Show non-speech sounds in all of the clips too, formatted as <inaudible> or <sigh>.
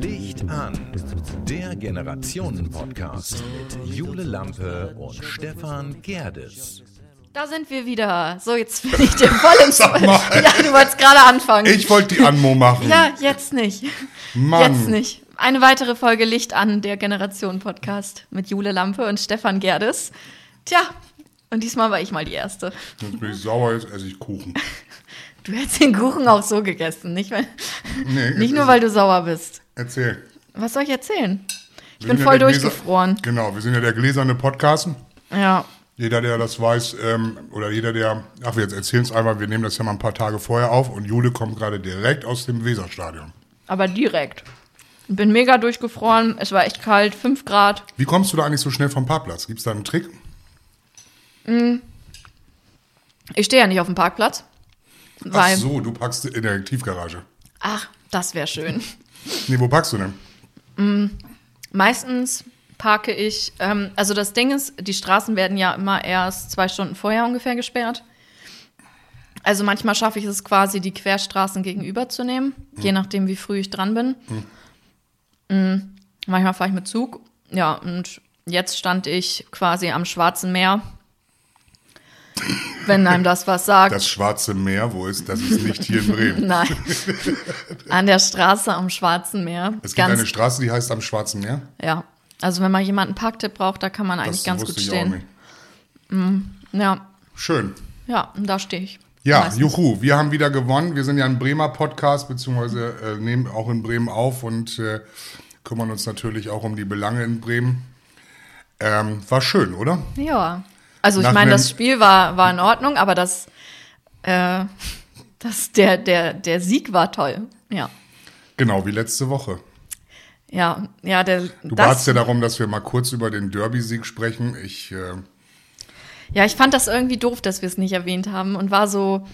Licht an, der Generationen-Podcast mit Jule Lampe und Stefan Gerdes. Da sind wir wieder. So, jetzt bin ich dir voll ins Sag mal. <laughs> Ja, du wolltest gerade anfangen. Ich wollte die Anmo machen. ja, jetzt nicht. Mann. Jetzt nicht. Eine weitere Folge Licht an, der Generation-Podcast mit Jule Lampe und Stefan Gerdes. Tja, und diesmal war ich mal die Erste. Jetzt bin ich sauer, jetzt esse ich Kuchen. <laughs> Du hättest den Kuchen auch so gegessen, nicht, weil, Nee, <laughs> nicht nur, weil du sauer bist. Erzähl. Was soll ich erzählen? Ich bin voll ja der Gläser- durchgefroren. Genau, wir sind ja der gläserne Podcast. Ja. Jeder, der das weiß, ähm, oder jeder, der, ach, wir jetzt erzählen es einfach, wir nehmen das ja mal ein paar Tage vorher auf und Jule kommt gerade direkt aus dem Weserstadion. Aber direkt. Ich bin mega durchgefroren. Es war echt kalt, 5 Grad. Wie kommst du da eigentlich so schnell vom Parkplatz? Gibt es da einen Trick? Ich stehe ja nicht auf dem Parkplatz. Ach Weil, so, du packst in der Tiefgarage. ach, das wäre schön. Nee, wo packst du denn? Meistens parke ich, ähm, also das Ding ist, die Straßen werden ja immer erst zwei Stunden vorher ungefähr gesperrt. Also manchmal schaffe ich es quasi, die Querstraßen gegenüber zu nehmen, je nachdem, wie früh ich dran bin. Mm, Manchmal fahre ich mit Zug. Ja, und jetzt stand ich quasi am Schwarzen Meer. <laughs> Wenn einem das was sagt. Das Schwarze Meer, wo ist, das ist nicht hier in Bremen. <laughs> Nein. An der Straße am Schwarzen Meer. Es gibt eine Straße, die heißt am Schwarzen Meer. Ja, also wenn man jemanden Parktipp braucht, da kann man eigentlich Das ganz gut ich auch stehen. nicht. Ja, Schön. ja, da stehe ich. Ja, Meistens. juhu, wir haben wieder gewonnen. Wir sind ja ein Bremer Podcast, beziehungsweise äh, nehmen auch in Bremen auf und äh, kümmern uns natürlich auch um die Belange in Bremen. Ähm, war schön, oder? Ja. Also ich meine, das Spiel war, war in Ordnung, aber das, äh, <laughs> das, der, der, der Sieg war toll. Ja. Genau, wie letzte Woche. Ja, ja, der, Du batst ja darum, dass wir mal kurz über den Derby-Sieg sprechen. Ich, äh, ja, ich fand das irgendwie doof, dass wir es nicht erwähnt haben und war so,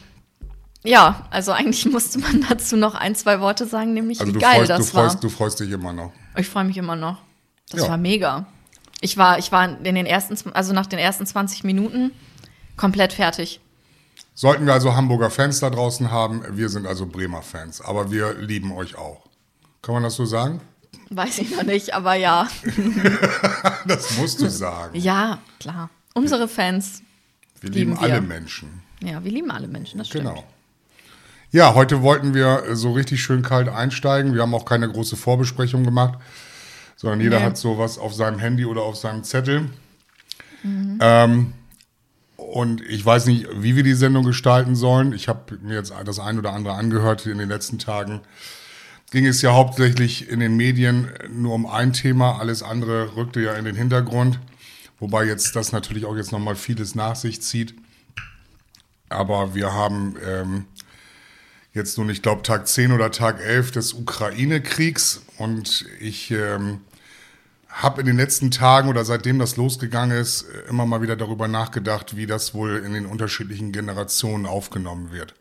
ja, also eigentlich <laughs> musste man dazu noch ein, zwei Worte sagen, nämlich also wie geil freust, das du, freust, war. du freust dich immer noch. Ich freue mich immer noch. Das Ja. war mega. Ich war, ich war in den ersten, also nach den ersten 20 Minuten komplett fertig. Sollten wir also Hamburger Fans da draußen haben, wir sind also Bremer Fans, aber wir lieben euch auch. Kann man das so sagen? Weiß ich noch nicht, aber ja. <laughs> Das musst du sagen. Ja, klar. Unsere Fans, Wir lieben, lieben wir. alle Menschen. ja, wir lieben alle Menschen, das stimmt. Genau. Ja, heute wollten wir so richtig schön kalt einsteigen. Wir haben auch keine große Vorbesprechung gemacht, sondern jeder Nee. hat sowas auf seinem Handy oder auf seinem Zettel. Mhm. Ähm, und ich weiß nicht, wie wir die Sendung gestalten sollen. Ich habe mir jetzt das ein oder andere angehört in den letzten Tagen. Ging es ja hauptsächlich in den Medien nur um ein Thema, alles andere rückte ja in den Hintergrund, wobei jetzt das natürlich auch jetzt nochmal vieles nach sich zieht. Aber wir haben ähm, jetzt nun, ich glaube, Tag 10 oder Tag 11 des Ukraine-Kriegs. Und ich ähm, habe in den letzten Tagen oder seitdem das losgegangen ist, äh, immer mal wieder darüber nachgedacht, wie das wohl in den unterschiedlichen Generationen aufgenommen wird.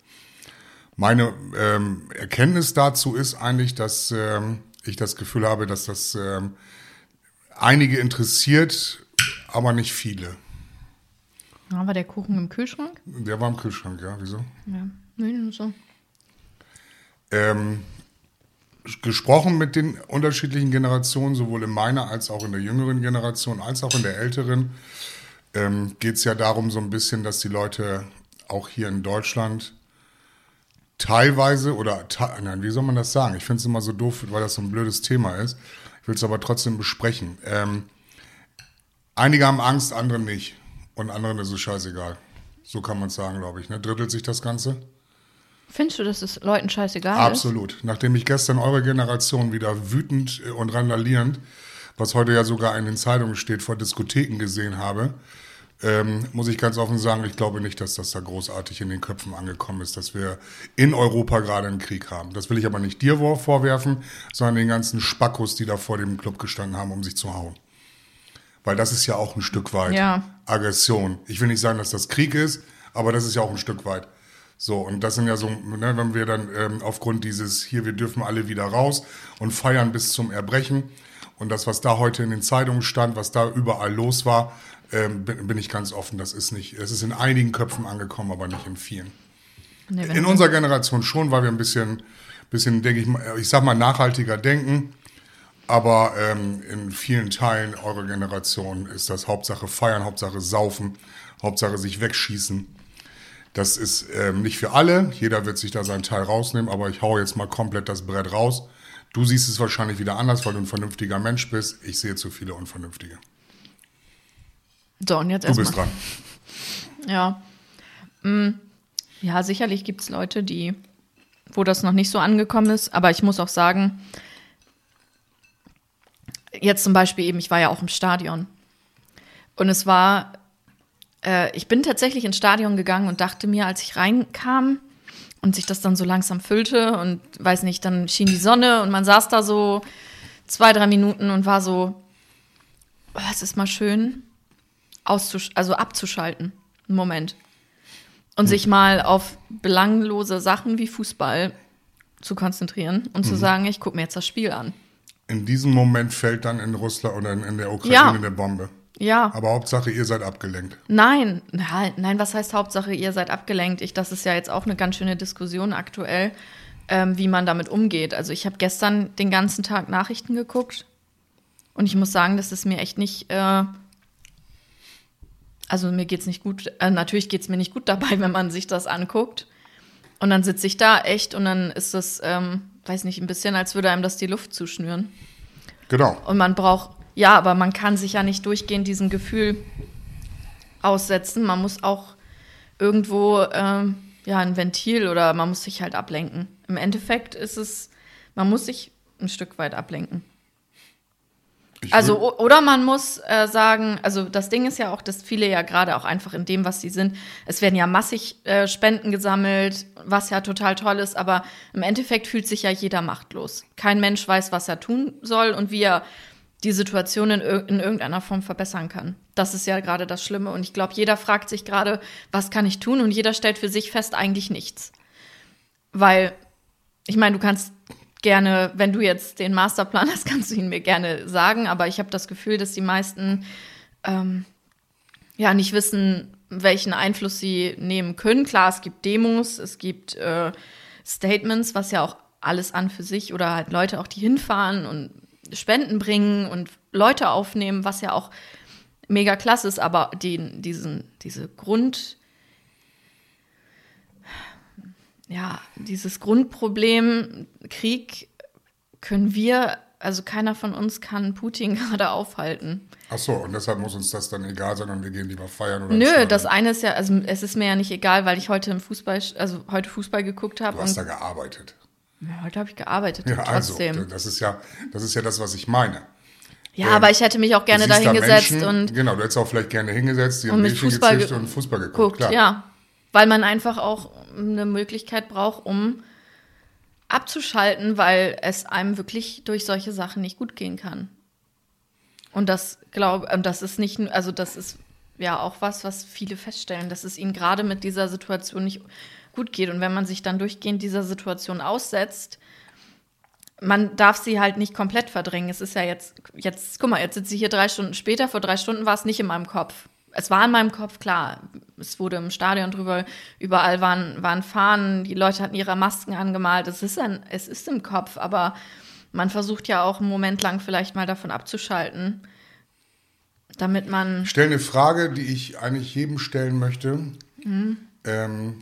Meine ähm, Erkenntnis dazu ist eigentlich, dass ähm, ich das Gefühl habe, dass das ähm, einige interessiert, aber nicht viele. Ja, war der Kuchen im Kühlschrank? Der war im Kühlschrank, ja, wieso? Ja, nee, nur so. Ähm, gesprochen mit den unterschiedlichen Generationen, sowohl in meiner als auch in der jüngeren Generation, als auch in der älteren, ähm, geht es ja darum so ein bisschen, dass die Leute auch hier in Deutschland teilweise oder nein, wie soll man das sagen? Ich finde es immer so doof, weil das so ein blödes Thema ist. Ich will es aber trotzdem besprechen. Ähm, einige haben Angst, andere nicht. Und anderen ist es scheißegal. So kann man es sagen, glaube ich. Ne? Drittelt sich das Ganze? Findest du, dass es Leuten scheißegal Absolut. Nachdem ich gestern eure Generation wieder wütend äh, und randalierend, was heute ja sogar in den Zeitungen steht, vor Diskotheken gesehen habe, ähm, muss ich ganz offen sagen, ich glaube nicht, dass das da großartig in den Köpfen angekommen ist, dass wir in Europa gerade einen Krieg haben. Das will ich aber nicht dir vor- vorwerfen, sondern den ganzen Spackos, die da vor dem Club gestanden haben, um sich zu hauen. Weil das ist ja auch ein Stück weit Ja. Aggression. Ich will nicht sagen, dass das Krieg ist, aber das ist ja auch ein Stück weit. So, und das sind ja so, ne, wenn wir dann ähm, aufgrund dieses, hier, wir dürfen alle wieder raus und feiern bis zum Erbrechen Und das, was da heute in den Zeitungen stand, was da überall los war, ähm, bin, bin ich ganz offen. Das ist nicht, es ist in einigen Köpfen angekommen, aber nicht in vielen. Nee, In unserer Generation schon, weil wir ein bisschen, bisschen denke ich, mal, ich sag mal, nachhaltiger denken. Aber ähm, in vielen Teilen eurer Generation ist das Hauptsache feiern, Hauptsache saufen, Hauptsache sich wegschießen. Das ist ähm, nicht für alle. Jeder wird sich da seinen Teil rausnehmen, aber ich hau jetzt mal komplett das Brett raus. Du siehst es wahrscheinlich wieder anders, weil du ein vernünftiger Mensch bist. Ich sehe zu viele Unvernünftige. So, und jetzt Du erstmal. bist dran. Ja. Mm, Ja, sicherlich gibt es Leute, die, wo das noch nicht so angekommen ist, aber ich muss auch sagen, jetzt zum Beispiel eben, ich war ja auch im Stadion. Und es war, äh, ich bin tatsächlich ins Stadion gegangen und dachte mir, als ich reinkam und sich das dann so langsam füllte und weiß nicht, dann schien die Sonne und man saß da so zwei, drei Minuten und war so, oh, es ist mal schön, auszusch also abzuschalten. Einen Moment. Und sich mal auf belanglose Sachen wie Fußball zu konzentrieren und zu sagen, ich gucke mir jetzt das Spiel an. In diesem Moment fällt dann in Russland oder in, in der Ukraine Ja. eine Bombe. Ja, Aber Hauptsache, ihr seid abgelenkt. nein, nein, was heißt Hauptsache, ihr seid abgelenkt? Ich, das ist ja jetzt auch eine ganz schöne Diskussion aktuell, ähm, wie man damit umgeht. Also ich habe gestern den ganzen Tag Nachrichten geguckt und ich muss sagen, das ist mir echt nicht, äh, also mir geht's nicht gut, äh, natürlich geht's mir nicht gut <laughs> dabei, wenn man sich das anguckt. Und dann sitze ich da echt und dann ist das, ähm, weiß nicht, ein bisschen, als würde einem das die Luft zuschnüren. Genau. Und man braucht, ja, aber man kann sich ja nicht durchgehend diesem Gefühl aussetzen. Man muss auch irgendwo ähm, ja ein Ventil oder man muss sich halt ablenken. Im Endeffekt ist es, man muss sich ein Stück weit ablenken. Ich Also oder man muss äh, sagen, also das Ding ist ja auch, dass viele ja gerade auch einfach in dem, was sie sind, es werden ja massig äh, Spenden gesammelt, was ja total toll ist, aber im Endeffekt fühlt sich ja jeder machtlos. Kein Mensch weiß, was er tun soll und wie er die Situation in, ir- in irgendeiner Form verbessern kann. Das ist ja gerade das Schlimme und ich glaube, jeder fragt sich gerade, was kann ich tun und jeder stellt für sich fest, eigentlich nichts. Weil ich meine, du kannst gerne, wenn du jetzt den Masterplan hast, <laughs> kannst du ihn mir gerne sagen, aber ich habe das Gefühl, dass die meisten ähm, ja nicht wissen, welchen Einfluss sie nehmen können. Klar, es gibt Demos, es gibt äh, Statements, was ja auch alles an für sich oder halt Leute auch, die hinfahren und Spenden bringen und Leute aufnehmen, was ja auch mega klasse ist, aber die, diesen, diese Grund, ja, dieses Grundproblem Krieg können wir, also keiner von uns kann Putin <laughs> gerade aufhalten. Ach so, und deshalb muss uns das dann egal sein und wir gehen lieber feiern oder Nö, das eine ist ja, also es ist mir ja nicht egal, weil ich heute im Fußball, also heute Fußball geguckt habe Du hast da gearbeitet. Ja, heute habe ich gearbeitet Ja, also, trotzdem. das ist ja, das ist ja das, was ich meine. ja, ähm, aber ich hätte mich auch gerne da hingesetzt und Genau, du hättest auch vielleicht gerne hingesetzt, die und mit Fußball ge- und Fußball geguckt. guckt, klar. ja. Weil man einfach auch eine Möglichkeit braucht, um abzuschalten, weil es einem wirklich durch solche Sachen nicht gut gehen kann. Und das glaube, das ist nicht, also das ist ja auch was, was viele feststellen, dass es ihnen gerade mit dieser Situation nicht gut geht. Und wenn man sich dann durchgehend dieser Situation aussetzt, man darf sie halt nicht komplett verdrängen. Es ist ja jetzt, jetzt, guck mal, jetzt sitze ich hier drei Stunden später. Vor drei Stunden war es nicht in meinem Kopf. Es war in meinem Kopf, klar. Es wurde im Stadion drüber, überall waren, waren Fahnen, die Leute hatten ihre Masken angemalt. Es ist, ein, es ist im Kopf, aber man versucht ja auch einen Moment lang vielleicht mal davon abzuschalten, damit man. Stell eine Frage, die ich eigentlich jedem stellen möchte. Mhm. Ähm,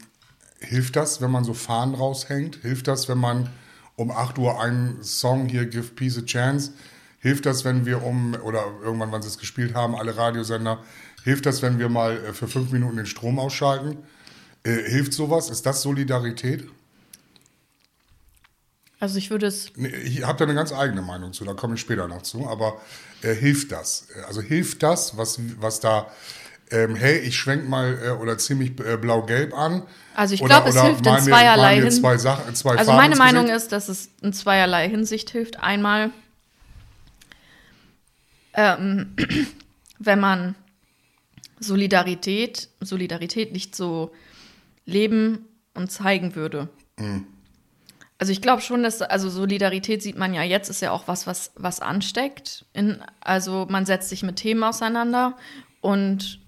hilft das, wenn man so Fahnen raushängt? Hilft das, wenn man um 8 Uhr einen Song hier, Give Peace a Chance? Hilft das, wenn wir um, oder irgendwann, wann sie es gespielt haben, alle Radiosender, hilft das, wenn wir mal äh, für fünf Minuten den Strom ausschalten? Äh, hilft sowas? Ist das Solidarität? Also ich würde es. Nee, Ich habe da eine ganz eigene Meinung zu, da komme ich später noch zu, aber äh, hilft das? Also hilft das, was, was da, ähm, hey, ich schwenk mal äh, oder zieh mich äh, blau-gelb an? Also ich glaube, es hilft in zweierlei malen wir hin- Zwei Sachen, zwei Also Farben meine Meinung ist, dass es in zweierlei Hinsicht hilft. Einmal, ähm, <clears throat> wenn man Solidarität, Solidarität nicht so leben und zeigen würde. Mhm. Also ich glaube schon, dass, also Solidarität sieht man ja jetzt, ist ja auch was, was, was ansteckt. In, also man setzt sich mit Themen auseinander und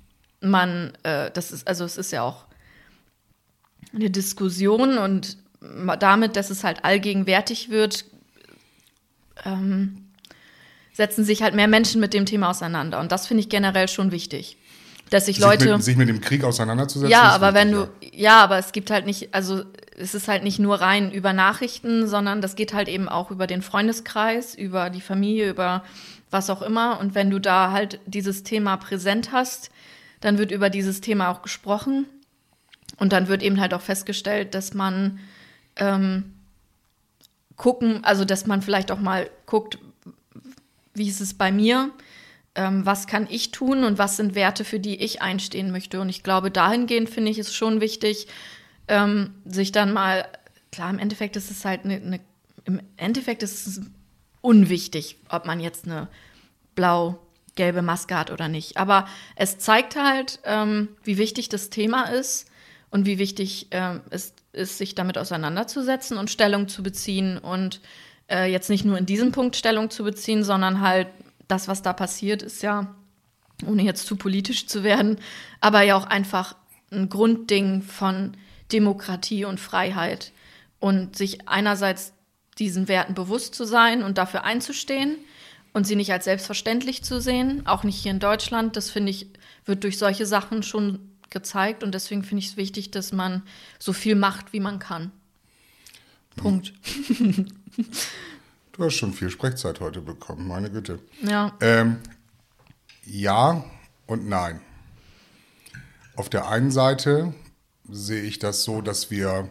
man, äh, das ist, also es ist ja auch eine Diskussion und damit, dass es halt allgegenwärtig wird, ähm, setzen sich halt mehr Menschen mit dem Thema auseinander. Und das finde ich generell schon wichtig. Dass sich, sich Leute. Mit, sich mit dem Krieg auseinanderzusetzen. Ja, aber wenn du. Ja. ja, aber es gibt halt nicht, also es ist halt nicht nur rein über Nachrichten, sondern das geht halt eben auch über den Freundeskreis, über die Familie, über was auch immer. Und wenn du da halt dieses Thema präsent hast, dann wird über dieses Thema auch gesprochen. Und dann wird eben halt auch festgestellt, dass man ähm, gucken, also dass man vielleicht auch mal guckt, wie ist es bei mir, ähm, was kann ich tun und was sind Werte, für die ich einstehen möchte. Und ich glaube, dahingehend finde ich es schon wichtig, ähm, sich dann mal, klar, im Endeffekt ist es halt eine, eine, im Endeffekt ist es unwichtig, ob man jetzt eine blau-gelbe Maske hat oder nicht. Aber es zeigt halt, ähm, wie wichtig das Thema ist und wie wichtig ähm, es ist, sich damit auseinanderzusetzen und Stellung zu beziehen und äh, jetzt nicht nur in diesem Punkt Stellung zu beziehen, sondern halt das, was da passiert, ist ja, ohne jetzt zu politisch zu werden, aber ja auch einfach ein Grundding von Demokratie und Freiheit und sich einerseits diesen Werten bewusst zu sein und dafür einzustehen und sie nicht als selbstverständlich zu sehen, auch nicht hier in Deutschland. Das finde ich, wird durch solche Sachen schon gezeigt und deswegen finde ich es wichtig, dass man so viel macht, wie man kann. Punkt. Du hast schon viel Sprechzeit heute bekommen, meine Güte. Ja. Ähm, ja und nein. Auf der einen Seite sehe ich das so, dass wir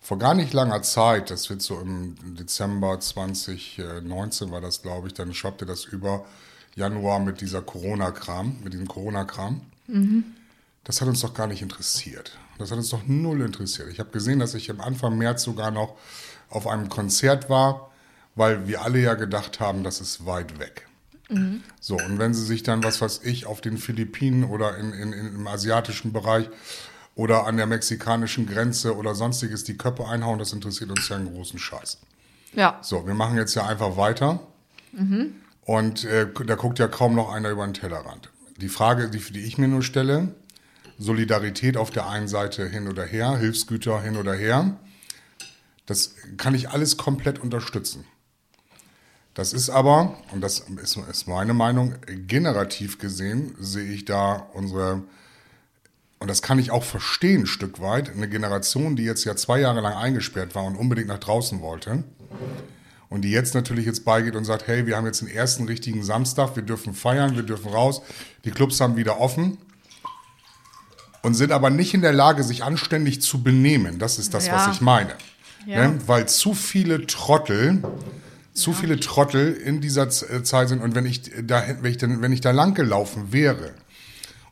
vor gar nicht langer Zeit, das wird so im Dezember 2019 war das, glaube ich, dann schwappte das über Januar mit dieser Corona-Kram, mit diesem Corona-Kram. Mhm. Das hat uns doch gar nicht interessiert. Das hat uns doch null interessiert. Ich habe gesehen, dass ich am Anfang März sogar noch auf einem Konzert war, weil wir alle ja gedacht haben, das ist weit weg. Mhm. So, und wenn sie sich dann, was weiß ich, auf den Philippinen oder in, in, in, im asiatischen Bereich oder an der mexikanischen Grenze oder sonstiges die Köpfe einhauen, das interessiert uns ja einen großen Scheiß. Ja. So, wir machen jetzt ja einfach weiter. Mhm. Und äh, da guckt ja kaum noch einer über den Tellerrand. Die Frage, die, die ich mir nur stelle, Solidarität auf der einen Seite hin oder her, Hilfsgüter hin oder her, das kann ich alles komplett unterstützen. Das ist aber, und das ist, ist meine Meinung, generativ gesehen sehe ich da unsere und das kann ich auch verstehen ein Stück weit, eine Generation, die jetzt ja zwei Jahre lang eingesperrt war und unbedingt nach draußen wollte und die jetzt natürlich jetzt beigeht und sagt, hey, wir haben jetzt den ersten richtigen Samstag, wir dürfen feiern, wir dürfen raus, die Clubs haben wieder offen und sind aber nicht in der Lage, sich anständig zu benehmen. Das ist das, ja. was ich meine. Ja. Ne? Weil zu viele Trottel, zu ja. viele Trottel in dieser äh, Zeit sind und wenn ich da, wenn ich, denn, wenn ich da lang gelaufen wäre,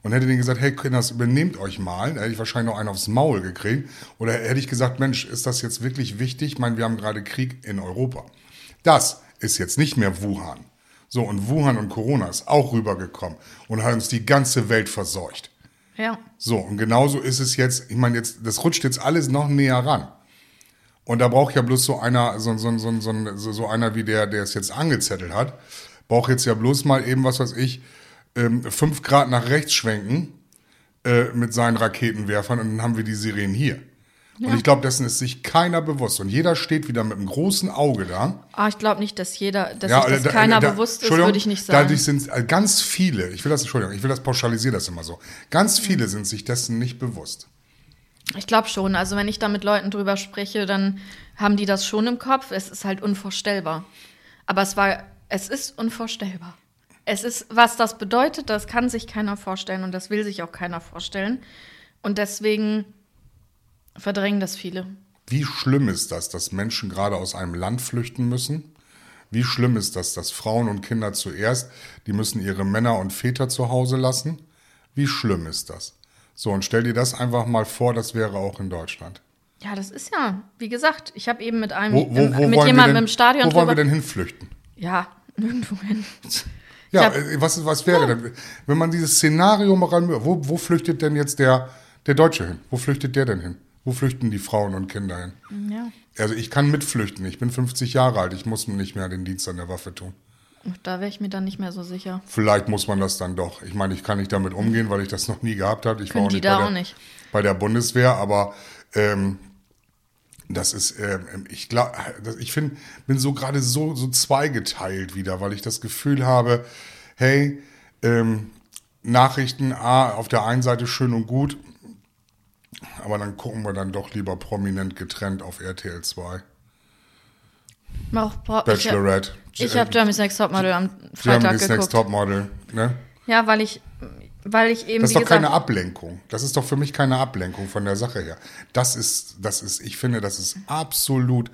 und hätte denen gesagt, hey Kinders, übernehmt euch mal, da hätte ich wahrscheinlich noch einen aufs Maul gekriegt. Oder hätte ich gesagt, Mensch, ist das jetzt wirklich wichtig? Ich meine, wir haben gerade Krieg in Europa. Das ist jetzt nicht mehr Wuhan. So, und Wuhan und Corona ist auch rübergekommen und hat uns die ganze Welt verseucht. Ja. So, und genauso ist es jetzt, ich meine, jetzt, das rutscht jetzt alles noch näher ran. Und da braucht ja bloß so einer, so, so, so, so, so einer wie der, der es jetzt angezettelt hat, braucht jetzt ja bloß mal eben, was weiß ich, ähm, fünf Grad nach rechts schwenken äh, mit seinen Raketenwerfern und dann haben wir die Sirenen hier. Ja. Und ich glaube, dessen ist sich keiner bewusst. Und jeder steht wieder mit einem großen Auge da. Ah, ich glaube nicht, dass jeder, dass ja, sich das da, keiner da, bewusst ist, würde ich nicht sagen. Dadurch sind äh, ganz viele, ich will das, Entschuldigung, ich will das pauschalisieren das immer so. Ganz viele mhm. sind sich dessen nicht bewusst. Ich glaube schon. Also wenn ich da mit Leuten drüber spreche, dann haben die das schon im Kopf. Es ist halt unvorstellbar. Aber es war, es ist unvorstellbar. Es ist, was das bedeutet, das kann sich keiner vorstellen und das will sich auch keiner vorstellen. Und deswegen verdrängen das viele. Wie schlimm ist das, dass Menschen gerade aus einem Land flüchten müssen? Wie schlimm ist das, dass Frauen und Kinder zuerst, die müssen ihre Männer und Väter zu Hause lassen? Wie schlimm ist das? So, und stell dir das einfach mal vor, das wäre auch in Deutschland. Ja, das ist ja, wie gesagt, ich habe eben mit einem, wo, wo, wo mit jemandem denn, im Stadion. Wo wollen wir denn hinflüchten? Ja, <laughs> nirgendwo hin. <laughs> Ja, hab, äh, was, was wäre ja. denn, wenn man dieses Szenario mal ran, wo, wo flüchtet denn jetzt der, der Deutsche hin? Wo flüchtet der denn hin? Wo flüchten die Frauen und Kinder hin? Ja. Also ich kann mitflüchten. Ich bin 50 Jahre alt. Ich muss nicht mehr den Dienst an der Waffe tun. Da wäre ich mir dann nicht mehr so sicher. Vielleicht muss man das dann doch. Ich meine, ich kann nicht damit umgehen, weil ich das noch nie gehabt habe. Ich Können war auch die nicht, da bei, auch der, nicht. bei der Bundeswehr, aber ähm, das ist, ähm, ich glaube, ich find, bin so gerade so, so zweigeteilt wieder, weil ich das Gefühl habe, hey, ähm, Nachrichten, A, auf der einen Seite schön und gut, aber dann gucken wir dann doch lieber prominent getrennt auf RTL 2. Auch, bra- Bachelorette. Ich, habe Jeremy's Next Topmodel am Freitag Germany's Next geguckt. Topmodel, ne? Ja, weil ich, weil ich eben, Das ist doch gesagt, keine Ablenkung. Das ist doch für mich keine Ablenkung von der Sache her. Das ist, das ist, ich finde, das ist absolut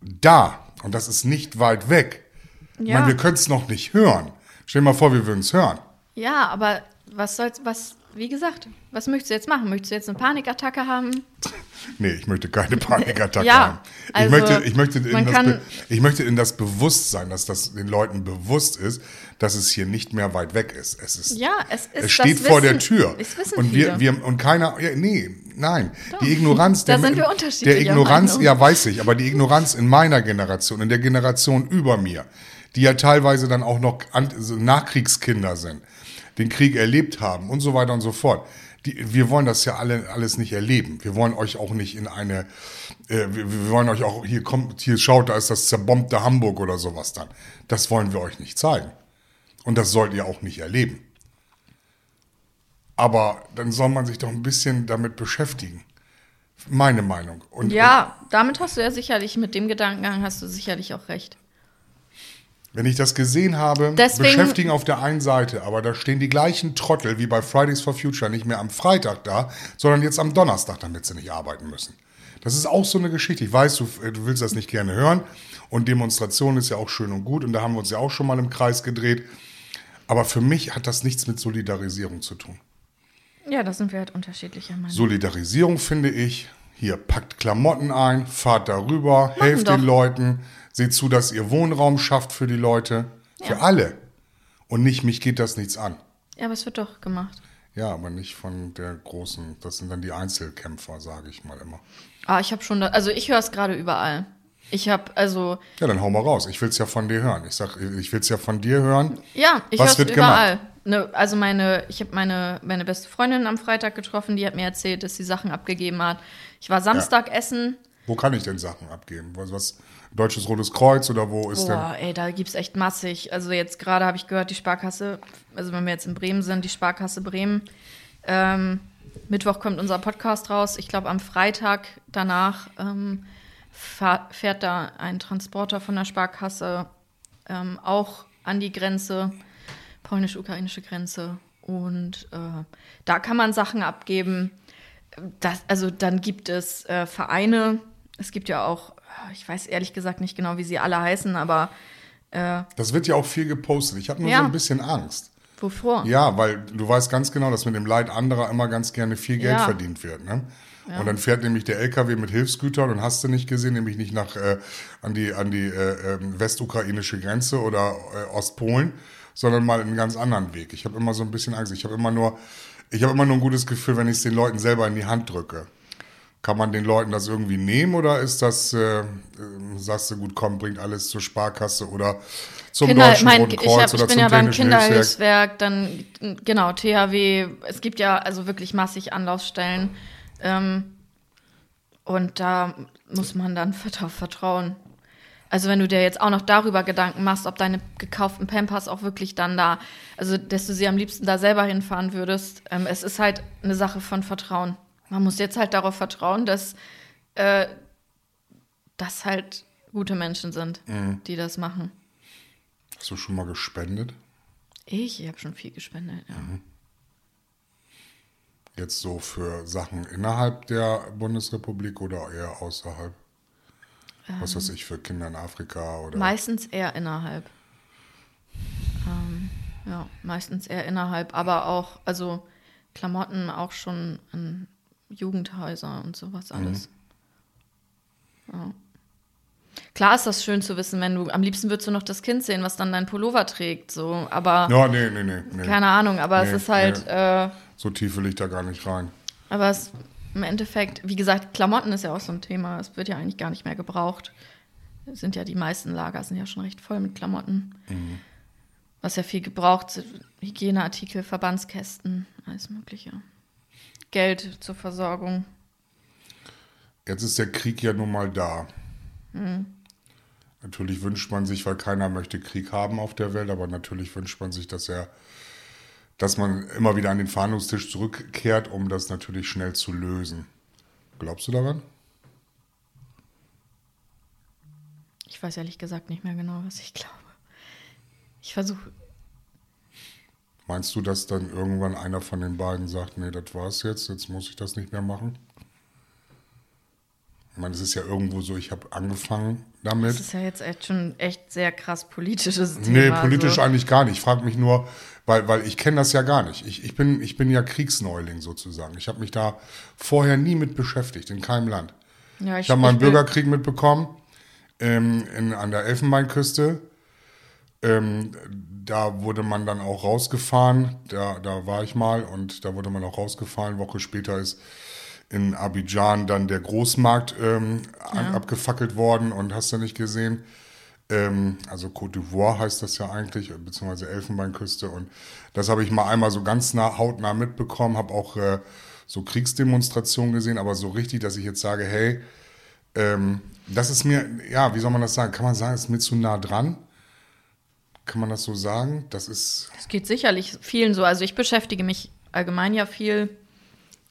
da. Und das ist nicht weit weg. Ich Ja. meine, wir können es noch nicht hören. Stell dir mal vor, wir würden es hören. ja, aber was soll's, was, wie gesagt, was möchtest du jetzt machen? Möchtest du jetzt eine Panikattacke haben? Nee, ich möchte keine Panikattacke Ja, haben. Ich, also, möchte, ich, möchte in das Be- ich möchte in das Bewusstsein, dass das den Leuten bewusst ist, dass es hier nicht mehr weit weg ist. Es ist Ja, es ist, es steht vor wissen, der Tür. Und wir, wir und keiner, ja, nee, nein. Die Ignoranz Da der, sind wir der unterschiedlicher Ignoranz, ja, weiß ich, aber die Ignoranz in meiner Generation, in der Generation über mir, die ja teilweise dann auch noch Nachkriegskinder sind, den Krieg erlebt haben und so weiter und so fort. Die, wir wollen das ja alle alles nicht erleben. Wir wollen euch auch nicht in eine, äh, wir, wir wollen euch auch hier kommt, hier schaut, da ist das zerbombte Hamburg oder sowas dann. Das wollen wir euch nicht zeigen. Und das sollt ihr auch nicht erleben. Aber dann soll man sich doch ein bisschen damit beschäftigen. Meine Meinung. Und, ja, damit hast du ja sicherlich, mit dem Gedankengang hast du sicherlich auch recht. Wenn ich das gesehen habe, Deswegen- beschäftigen auf der einen Seite, aber da stehen die gleichen Trottel wie bei Fridays for Future nicht mehr am Freitag da, sondern jetzt am Donnerstag, damit sie nicht arbeiten müssen. Das ist auch so eine Geschichte. Ich weiß, du, du willst das nicht gerne hören. Und Demonstration ist ja auch schön und gut. Und da haben wir uns ja auch schon mal im Kreis gedreht. Aber für mich hat das nichts mit Solidarisierung zu tun. Ja, da sind wir halt unterschiedlicher Meinung. Solidarisierung finde ich, hier packt Klamotten ein, fahrt darüber, helft doch. den Leuten, seht zu, dass ihr Wohnraum schafft für die Leute, für alle. Und nicht, mich geht das nichts an. Ja, aber es wird doch gemacht. Ja, aber nicht von der großen, das sind dann die Einzelkämpfer, sage ich mal immer. Ah, ich habe schon, da, also ich höre es gerade überall. Ich habe, also, Ja, dann hau mal raus. Ich will es ja von dir hören. Ich sag, ich will es ja von dir hören. ja, ich höre es überall. Ne, also meine, ich habe meine, meine beste Freundin am Freitag getroffen, die hat mir erzählt, dass sie Sachen abgegeben hat. Ich war Samstag essen. Wo kann ich denn Sachen abgeben? Was, was Deutsches Rotes Kreuz oder wo ist Boah, ey, da gibt's echt massig. Also jetzt gerade habe ich gehört, die Sparkasse, also wenn wir jetzt in Bremen sind, die Sparkasse Bremen. Ähm, Mittwoch kommt unser Podcast raus. Ich glaube, am Freitag danach ähm, fährt da ein Transporter von der Sparkasse ähm, auch an die Grenze, polnisch-ukrainische Grenze. Und äh, da kann man Sachen abgeben. Das, also dann gibt es äh, Vereine. Es gibt ja auch, ich weiß ehrlich gesagt nicht genau, wie sie alle heißen, aber denn? Das wird ja auch viel gepostet. Ich habe nur Ja. so ein bisschen Angst. wovor? Ja, weil du weißt ganz genau, dass mit dem Leid anderer immer ganz gerne viel Geld Ja. verdient wird. Ne? Und dann fährt nämlich der LKW mit Hilfsgütern und hast du nicht gesehen, nämlich nicht nach äh, an die an die äh, ähm, westukrainische Grenze oder äh, Ostpolen, sondern mal einen ganz anderen Weg. Ich habe immer so ein bisschen Angst. Ich habe immer nur ich habe immer nur ein gutes Gefühl, wenn ich es den Leuten selber in die Hand drücke. Kann man den Leuten das irgendwie nehmen oder ist das, äh, sagst du, gut, komm, bringt alles zur Sparkasse oder zum Kinder, Deutschen mein, Roten ich, Kreuz hab, ich oder bin zum ja beim? Kinderhilfswerk, dann genau THW. Es gibt ja also wirklich massig Anlaufstellen ähm, und da muss man dann <laughs> vert- vertrauen. Also wenn du dir jetzt auch noch darüber Gedanken machst, ob deine gekauften Pampers auch wirklich dann da, also dass du sie am liebsten da selber hinfahren würdest, ähm, es ist halt eine Sache von Vertrauen. Man muss jetzt halt darauf vertrauen, dass äh, das halt gute Menschen sind, Mhm. die das machen. Hast du schon mal gespendet? Ich, ich habe schon viel gespendet, ja. Jetzt so für Sachen innerhalb der Bundesrepublik oder eher außerhalb? Was weiß ich, für Kinder in Afrika oder? Meistens eher innerhalb. Ähm, ja, meistens eher innerhalb, aber auch, also Klamotten auch schon in Jugendhäuser und sowas alles. Ja. Klar ist das schön zu wissen, wenn du, am liebsten würdest du noch das Kind sehen, was dann dein Pullover trägt, so, aber Ja, nee, nee, nee. nee. keine Ahnung, aber Nee, es ist halt, nee. äh, So tief will ich da gar nicht rein. aber es, im Endeffekt, wie gesagt, Klamotten ist ja auch so ein Thema. Es wird ja eigentlich gar nicht mehr gebraucht. Es sind ja die meisten Lager sind ja schon recht voll mit Klamotten. Mhm. Was ja viel gebraucht sind, Hygieneartikel, Verbandskästen, alles Mögliche. Geld zur Versorgung. Jetzt ist der Krieg ja nun mal da. Mhm. Natürlich wünscht man sich, weil keiner möchte Krieg haben auf der Welt, aber natürlich wünscht man sich, dass er, dass man immer wieder an den Verhandlungstisch zurückkehrt, um das natürlich schnell zu lösen. Glaubst du daran? Ich weiß ehrlich gesagt nicht mehr genau, was ich glaube. Ich versuche. Meinst du, dass dann irgendwann einer von den beiden sagt, nee, das war's jetzt, jetzt muss ich das nicht mehr machen? Ich meine, es ist ja irgendwo so, ich habe angefangen damit. Das ist ja jetzt echt schon echt sehr krass politisches Thema. Nee, politisch so. eigentlich gar nicht. Ich frage mich nur, weil, weil ich kenne das ja gar nicht. Ich, ich, bin, ich bin ja Kriegsneuling sozusagen. Ich habe mich da vorher nie mit beschäftigt, in keinem Land. Ja, Ich habe mal einen Bürgerkrieg mitbekommen ähm, in, an der Elfenbeinküste. Ähm, da wurde man dann auch rausgefahren. Da, da war ich mal und da wurde man auch rausgefahren. Woche später ist in Abidjan dann der Großmarkt ähm, an- abgefackelt worden und hast du nicht gesehen. Ähm, also Côte d'Ivoire heißt das ja eigentlich, beziehungsweise Elfenbeinküste. Und das habe ich mal einmal so ganz nah, hautnah mitbekommen, habe auch äh, so Kriegsdemonstrationen gesehen, aber so richtig, dass ich jetzt sage, hey, ähm, das ist mir, ja, wie soll man das sagen? Kann man sagen, es ist mir zu nah dran? Kann man das so sagen? Das ist, Es geht sicherlich vielen so. Also ich beschäftige mich allgemein ja viel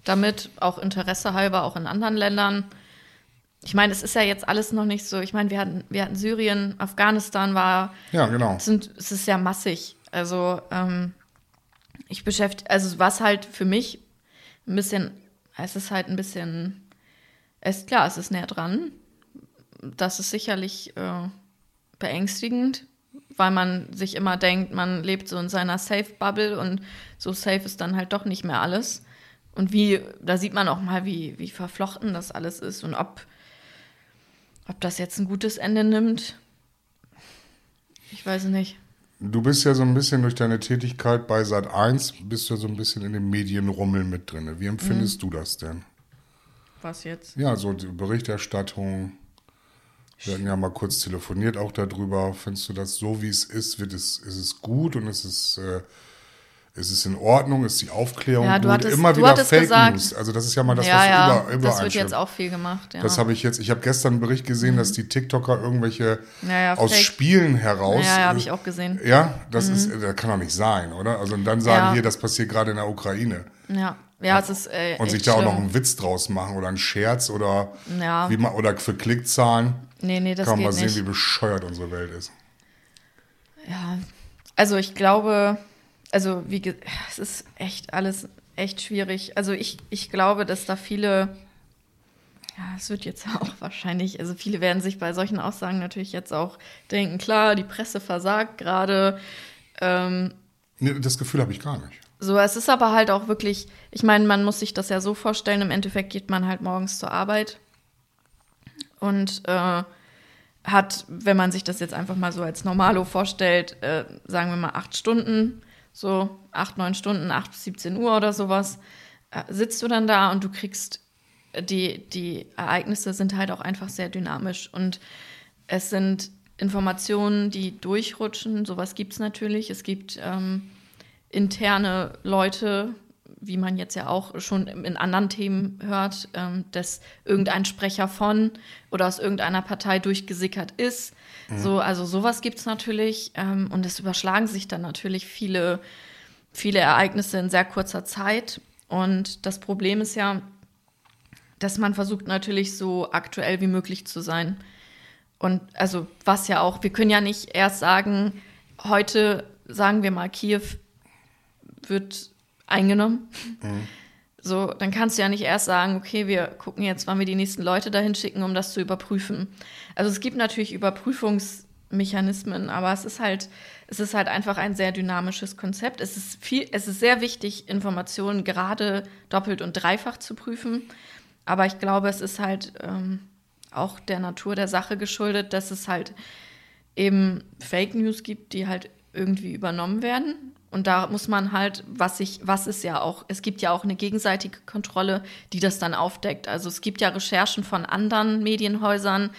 damit, auch Interesse halber, auch in anderen Ländern. Ich meine, es ist ja jetzt alles noch nicht so. Ich meine, wir hatten, wir hatten Syrien, Afghanistan war, ja, genau. es, sind, es ist ja massig. Also ähm, ich beschäftige, also was halt für mich ein bisschen, es ist halt ein bisschen, es klar, es ist näher dran. Das ist sicherlich äh, beängstigend, weil man sich immer denkt, man lebt so in seiner Safe-Bubble und so safe ist dann halt doch nicht mehr alles. Und wie, da sieht man auch mal, wie, wie verflochten das alles ist und ob, ob das jetzt ein gutes Ende nimmt. Ich weiß nicht. Du bist ja so ein bisschen durch deine Tätigkeit bei Sat 1, bist du so ein bisschen in dem Medienrummel mit drin. Wie empfindest du das denn? Was jetzt? Ja, so die Berichterstattung. Wir hatten ja mal kurz telefoniert auch darüber. Findest du das so, wie es ist? Wird es, ist es gut und ist es, äh, ist es in Ordnung? Ist die Aufklärung Ja, du gut? hattest- Immer du wieder hattest Fake gesagt- News. Also das ist ja mal das, ja, was ja, über, überall das wird jetzt auch viel gemacht. Ja. Das habe ich jetzt, ich habe gestern einen Bericht gesehen, dass die TikToker irgendwelche Ja, aus Fake- Spielen heraus. ja, ja, habe ich auch gesehen. Ja, das ist, das kann doch nicht sein, oder? Also und dann sagen hier, das passiert gerade in der Ukraine. Ja, ja, es ist äh, Und sich da auch noch schlimm. einen Witz draus machen oder einen Scherz oder wie man, oder für Klickzahlen. Nee, nee, das kann man mal sehen, nicht. wie bescheuert unsere Welt ist. Ja, also ich glaube, also wie es ist echt alles echt schwierig. Also ich, ich glaube, dass da viele, ja, es wird jetzt <laughs> auch wahrscheinlich, also viele werden sich bei solchen Aussagen natürlich jetzt auch denken, klar, die Presse versagt gerade. Ähm, Nee, das Gefühl habe ich gar nicht. so, es ist aber halt auch wirklich, ich meine, man muss sich das ja so vorstellen, im Endeffekt geht man halt morgens zur Arbeit und äh, hat, wenn man sich das jetzt einfach mal so als Normalo vorstellt, äh, sagen wir mal acht Stunden, so acht, neun Stunden, acht bis 17 Uhr oder sowas, äh, sitzt du dann da und du kriegst, die, die Ereignisse sind halt auch einfach sehr dynamisch und es sind Informationen, die durchrutschen, sowas gibt es natürlich. Es gibt ähm, interne Leute, wie man jetzt ja auch schon in anderen Themen hört, ähm, dass irgendein Sprecher von oder aus irgendeiner Partei durchgesickert ist. So, also sowas gibt es natürlich. Ähm, und es überschlagen sich dann natürlich viele, viele Ereignisse in sehr kurzer Zeit. Und das Problem ist ja, dass man versucht natürlich so aktuell wie möglich zu sein. Und also was ja auch, wir können ja nicht erst sagen, heute sagen wir mal, Kiew wird eingenommen. So, dann kannst du ja nicht erst sagen, okay, wir gucken jetzt, wann wir die nächsten Leute dahin schicken, um das zu überprüfen. Also es gibt natürlich Überprüfungsmechanismen, aber es ist halt, es ist halt einfach ein sehr dynamisches Konzept. Es ist viel, es ist sehr wichtig, Informationen gerade doppelt und dreifach zu prüfen. Aber ich glaube, es ist halt ähm, auch der Natur der Sache geschuldet, dass es halt eben Fake News gibt, die halt irgendwie übernommen werden Und da muss man halt, was ich, was ist ja auch, es gibt ja auch eine gegenseitige Kontrolle, die das dann aufdeckt. Also es gibt ja Recherchen von anderen Medienhäusern,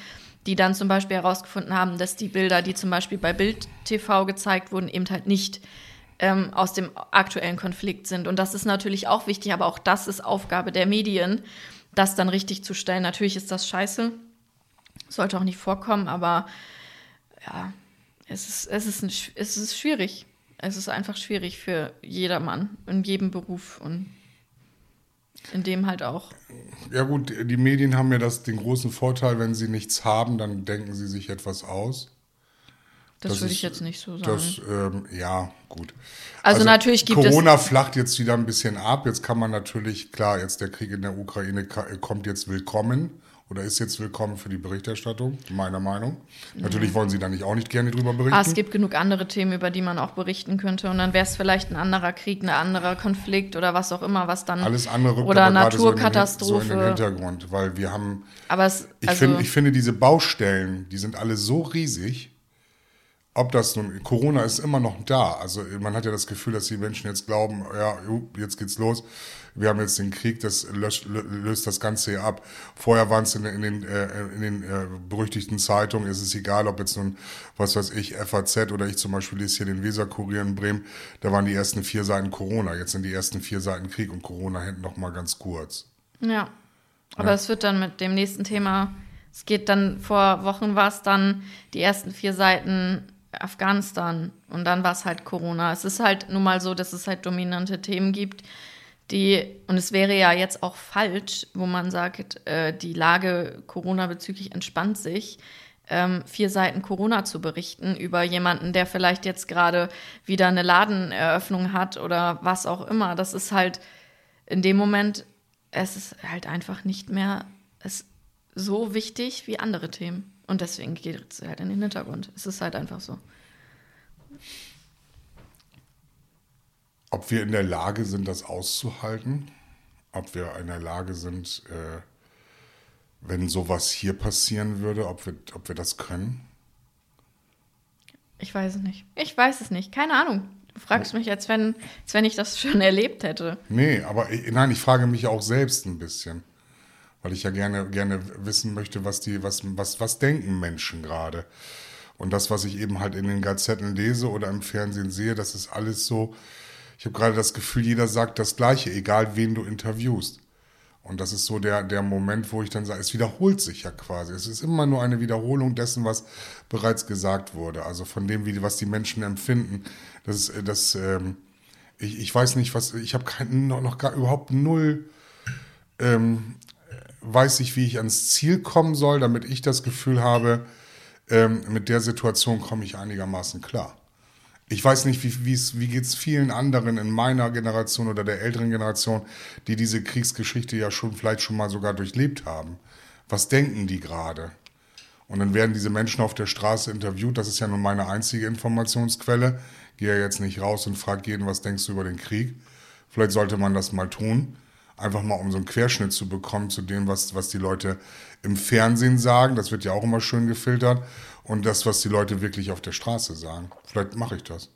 die dann zum Beispiel herausgefunden haben, dass die Bilder, die zum Beispiel bei Bild TV gezeigt wurden, eben halt nicht ähm, aus dem aktuellen Konflikt sind. Und das ist natürlich auch wichtig, aber auch das ist Aufgabe der Medien, das dann richtig zu stellen. Natürlich ist das scheiße, sollte auch nicht vorkommen, aber ja, es ist, es ist, ein, es ist schwierig. Es ist einfach schwierig für jedermann in jedem Beruf und in dem halt auch. Ja gut, die Medien haben ja das, den großen Vorteil, wenn sie nichts haben, dann denken sie sich etwas aus. Das, das würde ich jetzt nicht so sagen. Das, ähm, ja, gut. Also, also natürlich gibt Corona es. Corona flacht jetzt wieder ein bisschen ab. Jetzt kann man natürlich, klar, jetzt der Krieg in der Ukraine kommt jetzt willkommen oder ist jetzt willkommen für die Berichterstattung, meiner Meinung. Natürlich wollen Sie da nicht auch nicht gerne drüber berichten. Ah, es gibt genug andere Themen, über die man auch berichten könnte. Und dann wäre es vielleicht ein anderer Krieg, ein anderer Konflikt oder was auch immer, was dann. Alles andere rückt oder Naturkatastrophe. So in, den, Hintergrund, weil wir haben. Aber es, ich, also, find, ich finde, diese Baustellen, die sind alle so riesig. Ob das nun, Corona ist immer noch da. Also man hat ja das Gefühl, dass die Menschen jetzt glauben, ja, jetzt geht's los wir haben jetzt den Krieg, das löscht, löst das Ganze hier ab. Vorher waren es in, in, den, äh, in den äh, berüchtigten Zeitungen, ist es egal, ob jetzt nun, was weiß ich, FAZ oder ich zum Beispiel lese hier den Weser-Kurier in Bremen, da waren die ersten vier Seiten Corona, jetzt sind die ersten vier Seiten Krieg und Corona hinten noch mal ganz kurz. Ja, aber es ja. wird dann mit dem nächsten Thema, es geht dann, vor Wochen war es dann die ersten vier Seiten Afghanistan und dann war es halt Corona. Es ist halt nun mal so, dass es halt dominante Themen gibt, die, und es wäre ja jetzt auch falsch, wo man sagt, äh, die Lage Corona bezüglich entspannt sich, ähm, vier Seiten Corona zu berichten über jemanden, der vielleicht jetzt gerade wieder eine Ladeneröffnung hat oder was auch immer. Das ist halt in dem Moment, es ist halt einfach nicht mehr es so wichtig wie andere Themen. Und deswegen geht es halt in den Hintergrund. Es ist halt einfach so. Ob wir in der Lage sind, das auszuhalten, ob wir in der Lage sind, äh, wenn sowas hier passieren würde, ob wir, ob wir das können? Ich weiß es nicht. Ich weiß es nicht. Keine Ahnung. Du fragst mich, als wenn, als wenn ich das schon <laughs> erlebt hätte. Nee, aber ich, nein, ich frage mich auch selbst ein bisschen. Weil ich ja gerne, gerne wissen möchte, was die, was, was, was denken Menschen gerade. Und das, was ich eben halt in den Gazetten lese oder im Fernsehen sehe, das ist alles so, ich habe gerade das Gefühl, jeder sagt das Gleiche, egal wen du interviewst. Und das ist so der, der Moment, wo ich dann sage, es wiederholt sich ja quasi. Es ist immer nur eine Wiederholung dessen, was bereits gesagt wurde. Also von dem, wie, was die Menschen empfinden. Das äh, das, ähm, ich, ich weiß nicht, was, ich habe noch, noch gar überhaupt null, ähm, weiß ich, wie ich ans Ziel kommen soll, damit ich das Gefühl habe, ähm, mit der Situation komme ich einigermaßen klar ich weiß nicht, wie, wie geht es vielen anderen in meiner Generation oder der älteren Generation, die diese Kriegsgeschichte ja schon vielleicht schon mal sogar durchlebt haben. Was denken die gerade? Und dann werden diese Menschen auf der Straße interviewt. Das ist ja nun meine einzige Informationsquelle. Gehe ja jetzt nicht raus und frage jeden, was denkst du über den Krieg? Vielleicht sollte man das mal tun. Einfach mal, um so einen Querschnitt zu bekommen zu dem, was, was die Leute im Fernsehen sagen. Das wird ja auch immer schön gefiltert und das, was die Leute wirklich auf der Straße sagen. Vielleicht mache ich das.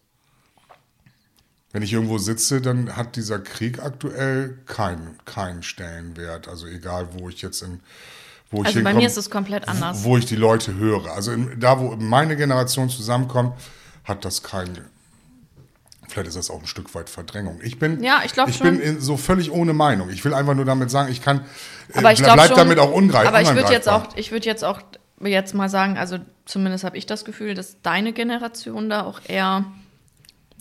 Wenn ich irgendwo sitze, dann hat dieser Krieg aktuell keinen keinen Stellenwert. Also egal, wo ich jetzt in wo ich Also bei mir ist es komplett anders. Wo, ich die Leute höre. Also in, da, wo meine Generation zusammenkommt, hat das keinen. Vielleicht ist das auch ein Stück weit Verdrängung. Ich bin, ja, ich, ich schon. bin so völlig ohne Meinung. Ich will einfach nur damit sagen, ich kann, aber ich bleib schon, damit auch ungreifbar. Aber ich würde jetzt auch, ich würde jetzt auch jetzt mal sagen, also zumindest habe ich das Gefühl, dass deine Generation da auch eher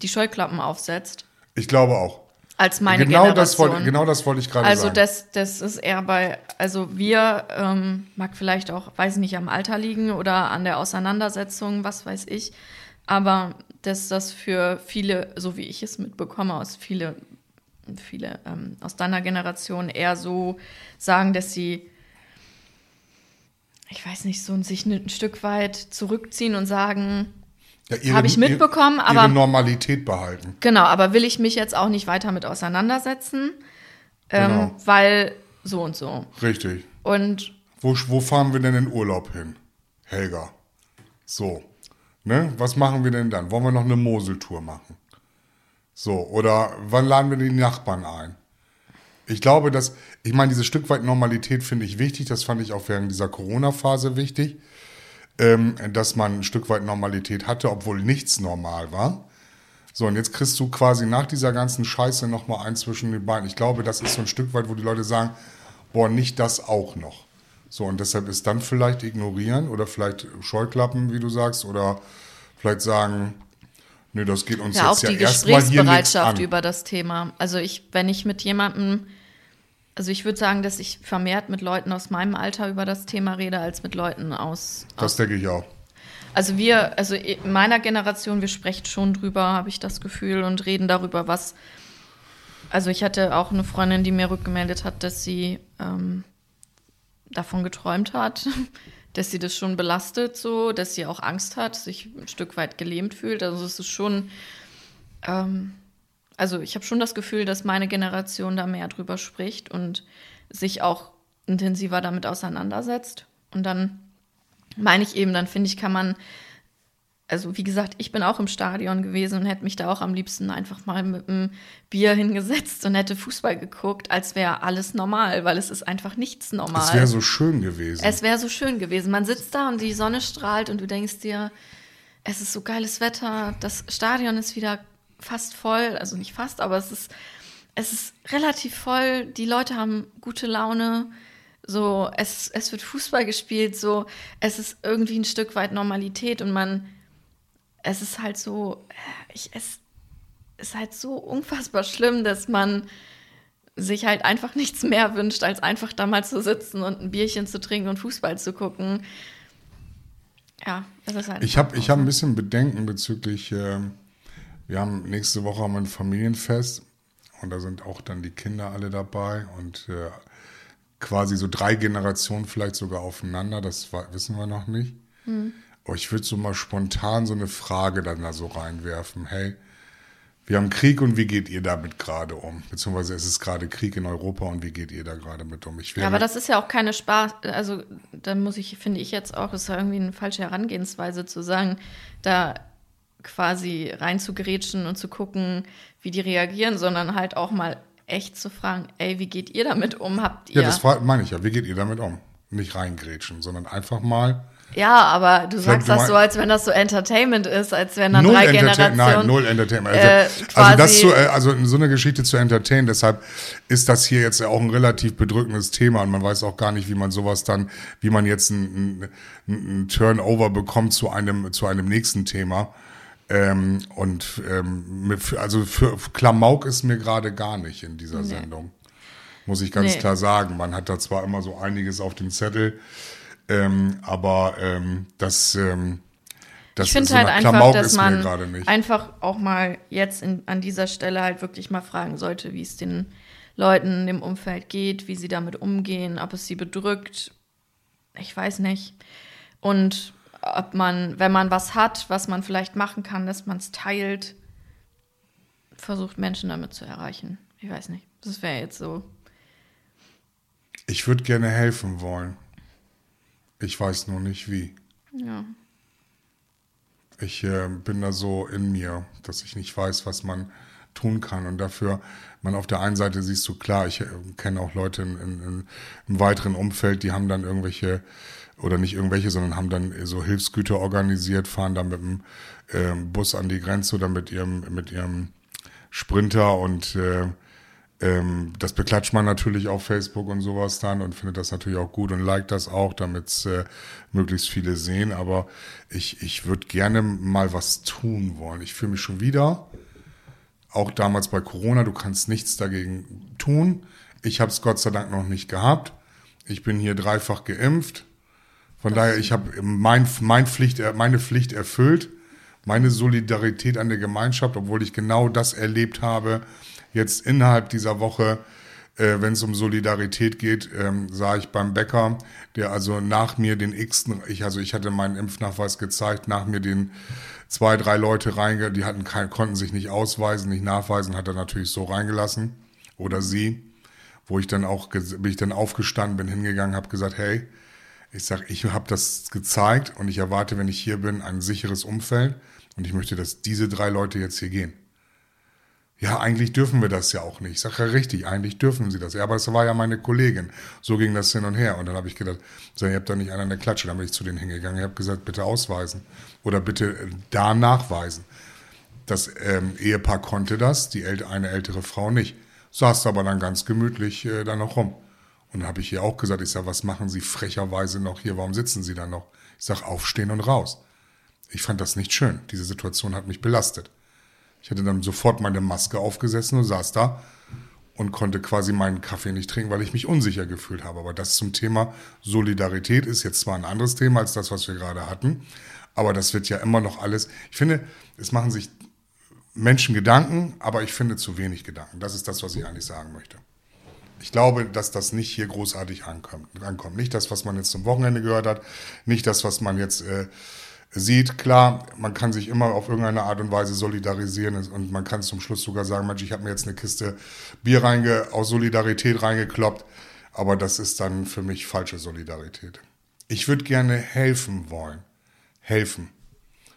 die Scheuklappen aufsetzt. Ich glaube auch. Als meine genau Generation. Das wollte, genau das wollte ich gerade also sagen. Also das, das ist eher bei, also wir, ähm, mag vielleicht auch, weiß nicht, am Alter liegen oder an der Auseinandersetzung, was weiß ich. Aber dass das für viele, so wie ich es mitbekomme, aus viele, viele ähm, aus deiner Generation eher so sagen, dass sie ich weiß nicht, so sich ein Stück weit zurückziehen und sagen, ja, habe ich mitbekommen, ihre, aber ihre Normalität behalten. Genau, aber will ich mich jetzt auch nicht weiter mit auseinandersetzen, ähm, genau. weil so und so. Richtig. Und wo, wo fahren wir denn in Urlaub hin? Helga. So. Ne? Was machen wir denn dann? Wollen wir noch eine Moseltour machen? So, oder wann laden wir die Nachbarn ein? Ich glaube, dass, ich meine, diese Stück weit Normalität finde ich wichtig, das fand ich auch während dieser Corona-Phase wichtig, ähm, dass man ein Stück weit Normalität hatte, obwohl nichts normal war. So, und jetzt kriegst du quasi nach dieser ganzen Scheiße nochmal ein zwischen den Beinen. Ich glaube, das ist so ein Stück weit, wo die Leute sagen, boah, nicht das auch noch. So, und deshalb ist dann vielleicht ignorieren oder vielleicht Scheuklappen, wie du sagst, oder vielleicht sagen, nee, das geht uns Ja, auch jetzt die ja Gesprächsbereitschaft über das Thema. Also ich, wenn ich mit jemandem, also ich würde sagen, dass ich vermehrt mit Leuten aus meinem Alter über das Thema rede, als mit Leuten aus. Das denke ich auch. Also wir, also in meiner Generation, wir sprechen schon drüber, habe ich das Gefühl, und reden darüber, was. Also ich hatte auch eine Freundin, die mir rückgemeldet hat, dass sie ähm, davon geträumt hat, dass sie das schon belastet, so, dass sie auch Angst hat, sich ein Stück weit gelähmt fühlt. Also es ist schon, ähm, also ich habe schon das Gefühl, dass meine Generation da mehr drüber spricht und sich auch intensiver damit auseinandersetzt. Und dann meine ich eben, dann finde ich, kann man, also wie gesagt, ich bin auch im Stadion gewesen und hätte mich da auch am liebsten einfach mal mit einem Bier hingesetzt und hätte Fußball geguckt, als wäre alles normal, weil es ist einfach nichts normal. Es wäre so schön gewesen. Es wäre so schön gewesen. Man sitzt da und die Sonne strahlt und du denkst dir, es ist so geiles Wetter, das Stadion ist wieder fast voll, also nicht fast, aber es ist, es ist relativ voll, die Leute haben gute Laune, so, es, es wird Fußball gespielt, so, es ist irgendwie ein Stück weit Normalität und man, es ist halt so, ich, es ist halt so unfassbar schlimm, dass man sich halt einfach nichts mehr wünscht, als einfach da mal zu sitzen und ein Bierchen zu trinken und Fußball zu gucken. Ja, das ist halt. Ich habe ich hab ein bisschen Bedenken bezüglich, ähm, wir haben nächste Woche haben ein Familienfest und da sind auch dann die Kinder alle dabei und äh, quasi so drei Generationen vielleicht sogar aufeinander, das war, wissen wir noch nicht. Aber ich würde so mal spontan so eine Frage dann da so reinwerfen, hey, wir haben Krieg und wie geht ihr damit gerade um? Beziehungsweise es ist gerade Krieg in Europa und wie geht ihr da gerade mit um? Ich ja, aber das ist ja auch keine Spaß. Also, da muss ich, finde ich jetzt auch, ist ja irgendwie eine falsche Herangehensweise zu sagen, da quasi rein zu grätschen und zu gucken, wie die reagieren, sondern halt auch mal echt zu fragen, ey, wie geht ihr damit um? Habt ihr. ja, das meine ich ja. Wie geht ihr damit um? Nicht reingrätschen, sondern einfach mal Ja, aber du sagst das so, als wenn das so Entertainment ist, als wären dann null drei. Generationen. Nein, null Entertainment. Also, äh, also das zu, äh, also so eine Geschichte zu entertainen, deshalb ist das hier jetzt auch ein relativ bedrückendes Thema und man weiß auch gar nicht, wie man sowas dann, wie man jetzt ein, ein, ein Turnover bekommt zu einem, zu einem nächsten Thema. Ähm, und ähm, mit, also für Klamauk ist mir gerade gar nicht in dieser Sendung. Muss ich ganz Nee. klar sagen. Man hat da zwar immer so einiges auf dem Zettel, ähm, aber ähm, das, ähm, das ich finde so halt einfach, Klamauk dass man einfach auch mal jetzt in, an dieser Stelle halt wirklich mal fragen sollte, wie es den Leuten im Umfeld geht, wie sie damit umgehen, ob es sie bedrückt. Ich weiß nicht. Und ob man, wenn man was hat, was man vielleicht machen kann, dass man es teilt, versucht Menschen damit zu erreichen. Ich weiß nicht. Das wäre jetzt so. Ich würde gerne helfen wollen. Ich weiß nur nicht wie. Ja. Ich äh, bin da so in mir, dass ich nicht weiß, was man tun kann. Und dafür, man auf der einen Seite siehst du klar, ich äh, kenne auch Leute in, in, in, im weiteren Umfeld, die haben dann irgendwelche, oder nicht irgendwelche, sondern haben dann so Hilfsgüter organisiert, fahren dann mit dem ähm, Bus an die Grenze oder mit ihrem, mit ihrem Sprinter und äh, ähm, das beklatscht man natürlich auf Facebook und sowas dann und findet das natürlich auch gut und liked das auch, damit äh, möglichst viele sehen. Aber ich, ich würde gerne mal was tun wollen. Ich fühle mich schon wieder, auch damals bei Corona, du kannst nichts dagegen tun. Ich habe es Gott sei Dank noch nicht gehabt. Ich bin hier dreifach geimpft. Von daher, ich habe mein, mein Pflicht, meine Pflicht erfüllt, meine Solidarität an der Gemeinschaft, obwohl ich genau das erlebt habe, jetzt innerhalb dieser Woche, äh, wenn es um Solidarität geht, ähm, sah ich beim Bäcker, der also nach mir den x-ten, ich, also ich hatte meinen Impfnachweis gezeigt, nach mir den zwei, drei Leute reinge, die hatten kein, konnten sich nicht ausweisen, nicht nachweisen, hat er natürlich so reingelassen. Oder sie, wo ich dann auch, bin ich dann aufgestanden, bin hingegangen, habe gesagt, hey, ich sag, ich habe das gezeigt und ich erwarte, wenn ich hier bin, ein sicheres Umfeld und ich möchte, dass diese drei Leute jetzt hier gehen. Ja, eigentlich dürfen wir das ja auch nicht. Ich sage ja richtig, eigentlich dürfen sie das. Ja, aber das war ja meine Kollegin. So ging das hin und her. Und dann habe ich gedacht, so, ihr habt doch nicht einer eine Klatsche. Dann bin ich zu denen hingegangen. Ich habe gesagt, bitte ausweisen. Oder bitte äh, da nachweisen. Das ähm, Ehepaar konnte das, die älte, eine ältere Frau nicht. Saß aber dann ganz gemütlich äh, da noch rum. Und dann habe ich ihr auch gesagt, ich sage, was machen Sie frecherweise noch hier? Warum sitzen Sie da noch? Ich sage, aufstehen und raus. Ich fand das nicht schön. Diese Situation hat mich belastet. Ich hatte dann sofort meine Maske aufgesessen und saß da und konnte quasi meinen Kaffee nicht trinken, weil ich mich unsicher gefühlt habe. Aber das zum Thema Solidarität ist jetzt zwar ein anderes Thema als das, was wir gerade hatten, aber das wird ja immer noch alles. Ich finde, es machen sich Menschen Gedanken, aber ich finde zu wenig Gedanken. Das ist das, was ich eigentlich sagen möchte. Ich glaube, dass das nicht hier großartig ankommt. Nicht das, was man jetzt zum Wochenende gehört hat, nicht das, was man jetzt äh, sieht, klar, man kann sich immer auf irgendeine Art und Weise solidarisieren und man kann zum Schluss sogar sagen, Mensch, ich habe mir jetzt eine Kiste Bier reinge aus Solidarität reingekloppt, aber das ist dann für mich falsche Solidarität. Ich würde gerne helfen wollen. Helfen.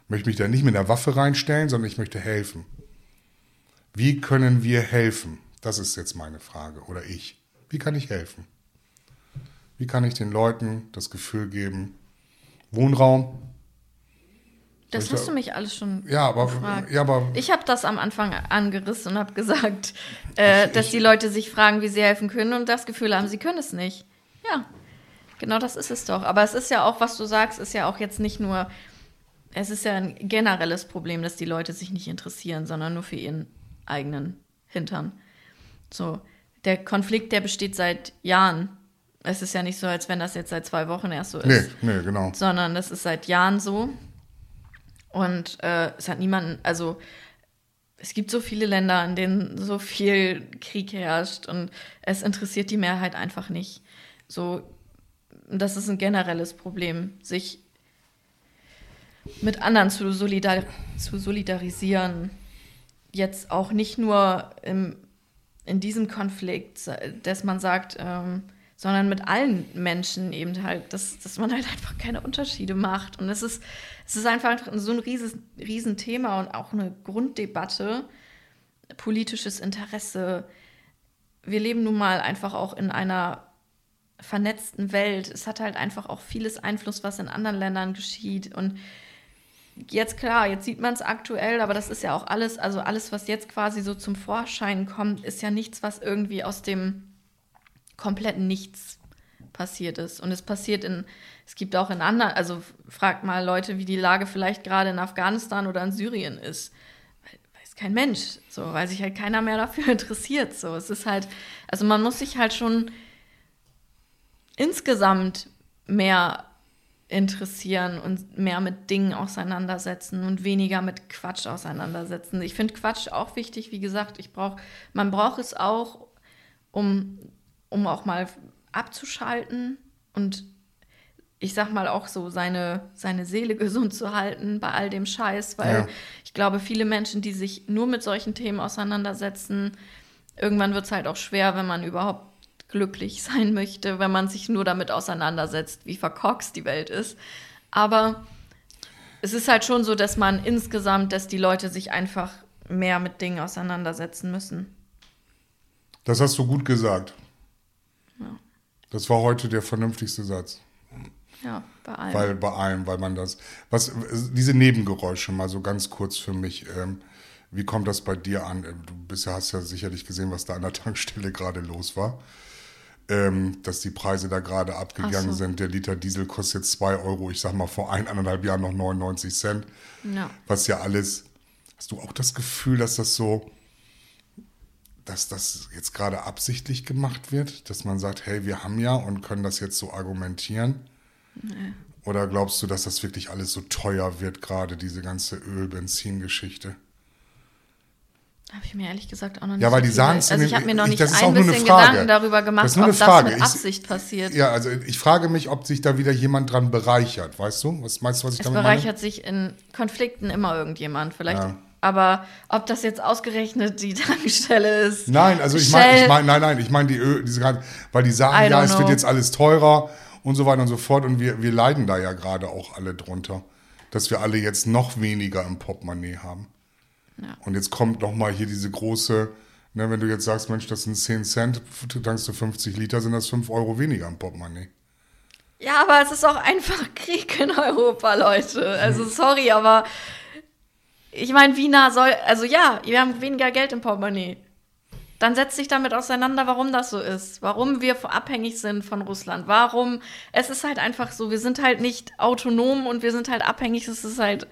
Ich möchte mich da nicht mit einer Waffe reinstellen, sondern ich möchte helfen. Wie können wir helfen? Das ist jetzt meine Frage. Oder ich. Wie kann ich helfen? Wie kann ich den Leuten das Gefühl geben, Wohnraum, das hast du mich alles schon ja, aber, gefragt. Ja, aber ich habe das am Anfang angerissen und habe gesagt, äh, ich, dass ich, die Leute sich fragen, wie sie helfen können und das Gefühl haben, sie können es nicht. Ja, genau das ist es doch. Aber es ist ja auch, was du sagst, ist ja auch jetzt nicht nur, es ist ja ein generelles Problem, dass die Leute sich nicht interessieren, sondern nur für ihren eigenen Hintern. So, der Konflikt, der besteht seit Jahren. Es ist ja nicht so, als wenn das jetzt seit zwei Wochen erst so ist. Nee, nee, genau. Sondern das ist seit Jahren so. Und äh, es hat niemanden, also es gibt so viele Länder, in denen so viel Krieg herrscht und es interessiert die Mehrheit einfach nicht. So, das ist ein generelles Problem, sich mit anderen zu, solidar zu solidarisieren. Jetzt auch nicht nur im, in diesem Konflikt, dass man sagt, ähm, sondern mit allen Menschen eben halt, dass, dass man halt einfach keine Unterschiede macht. Und es ist, es ist einfach so ein rieses, Riesenthema und auch eine Grunddebatte, politisches Interesse. Wir leben nun mal einfach auch in einer vernetzten Welt. Es hat halt einfach auch vieles Einfluss, was in anderen Ländern geschieht. Und jetzt klar, jetzt sieht man es aktuell, aber das ist ja auch alles, also alles, was jetzt quasi so zum Vorschein kommt, ist ja nichts, was irgendwie aus dem komplett nichts passiert ist. Und es passiert in, es gibt auch in anderen, also fragt mal Leute, wie die Lage vielleicht gerade in Afghanistan oder in Syrien ist. Weiß kein Mensch, so, weil sich halt keiner mehr dafür <laughs> interessiert. So, es ist halt, also man muss sich halt schon insgesamt mehr interessieren und mehr mit Dingen auseinandersetzen und weniger mit Quatsch auseinandersetzen. Ich finde Quatsch auch wichtig, wie gesagt, ich brauche, man braucht es auch, um um auch mal abzuschalten und ich sag mal auch so seine, seine Seele <laughs> gesund zu halten bei all dem Scheiß, weil ja. ich glaube, viele Menschen, die sich nur mit solchen Themen auseinandersetzen, irgendwann wird es halt auch schwer, wenn man überhaupt glücklich <laughs> sein möchte, wenn man sich nur damit auseinandersetzt, wie verkorkst die Welt ist. Aber es ist halt schon so, dass man insgesamt, dass die Leute sich einfach mehr mit Dingen auseinandersetzen müssen. Das hast du gut gesagt. Das war heute der vernünftigste Satz. Ja, bei allem. Weil bei allem, weil man das. Was, diese Nebengeräusche mal so ganz kurz für mich. Ähm, wie kommt das bei dir an? Du bist hast ja sicherlich gesehen, was da an der <laughs> Tankstelle gerade los war. Ähm, dass die Preise da gerade abgegangen so. sind. Der Liter Diesel kostet jetzt 2 Euro, ich sag mal vor eineinhalb Jahren noch 99 Cent. Ja. Was ja alles. Hast du auch das Gefühl, dass das so dass das jetzt gerade absichtlich gemacht wird, dass man sagt, hey, wir haben ja und können das jetzt so argumentieren? Nee. Oder glaubst du, dass das wirklich alles so teuer wird, gerade diese ganze Öl-Benzin-Geschichte? Habe ich mir ehrlich gesagt auch noch nicht Ja, weil die sagen es Also ich habe mir noch nicht ich, ein bisschen Gedanken darüber gemacht, das ob das mit Absicht ich, passiert. Ja, also ich frage mich, ob sich da wieder jemand dran bereichert, weißt du? Was meinst du, was ich es damit meine? Es bereichert sich in Konflikten immer irgendjemand. Vielleicht ja. Aber ob das jetzt ausgerechnet die <laughs> Tankstelle ist. Nein, also ich meine, ich mein, nein, nein, ich meine die Öl, diese, weil die sagen, ja, es know. wird jetzt alles teurer und so weiter und so fort. Und wir, wir leiden da ja gerade auch alle drunter, dass wir alle jetzt noch weniger im Portemonnaie haben. Ja. Und jetzt kommt noch mal hier diese große, ne, wenn du jetzt sagst, Mensch, das sind 10 Cent, du tankst du 50 Liter, sind das 5 Euro weniger im Portemonnaie. Ja, aber es ist auch einfach <laughs> Krieg in Europa, Leute. Also sorry, aber ich meine, Wiener soll, also ja, wir haben weniger Geld im Portemonnaie. Dann setzt sich damit auseinander, warum das so ist. Warum wir abhängig sind von Russland. Warum, es ist halt einfach so, wir sind halt nicht autonom und wir sind halt abhängig. Es ist halt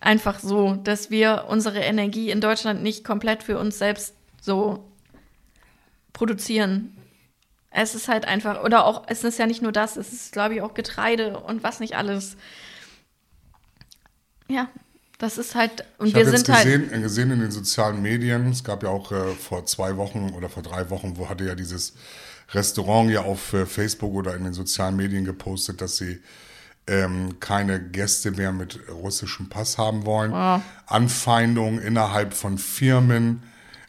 einfach so, dass wir unsere Energie in Deutschland nicht komplett für uns selbst so produzieren. Es ist halt einfach, oder auch, es ist ja nicht nur das, es ist, glaube ich, auch Getreide und was nicht alles. Ja, das ist halt, und Ich wir habe jetzt sind halt. gesehen, äh, gesehen in den sozialen Medien, es gab ja auch äh, vor zwei Wochen oder vor drei Wochen, wo hatte ja dieses Restaurant ja auf äh, Facebook oder in den sozialen Medien gepostet, dass sie ähm, keine Gäste mehr mit russischem Pass haben wollen. Ah. Anfeindungen innerhalb von Firmen.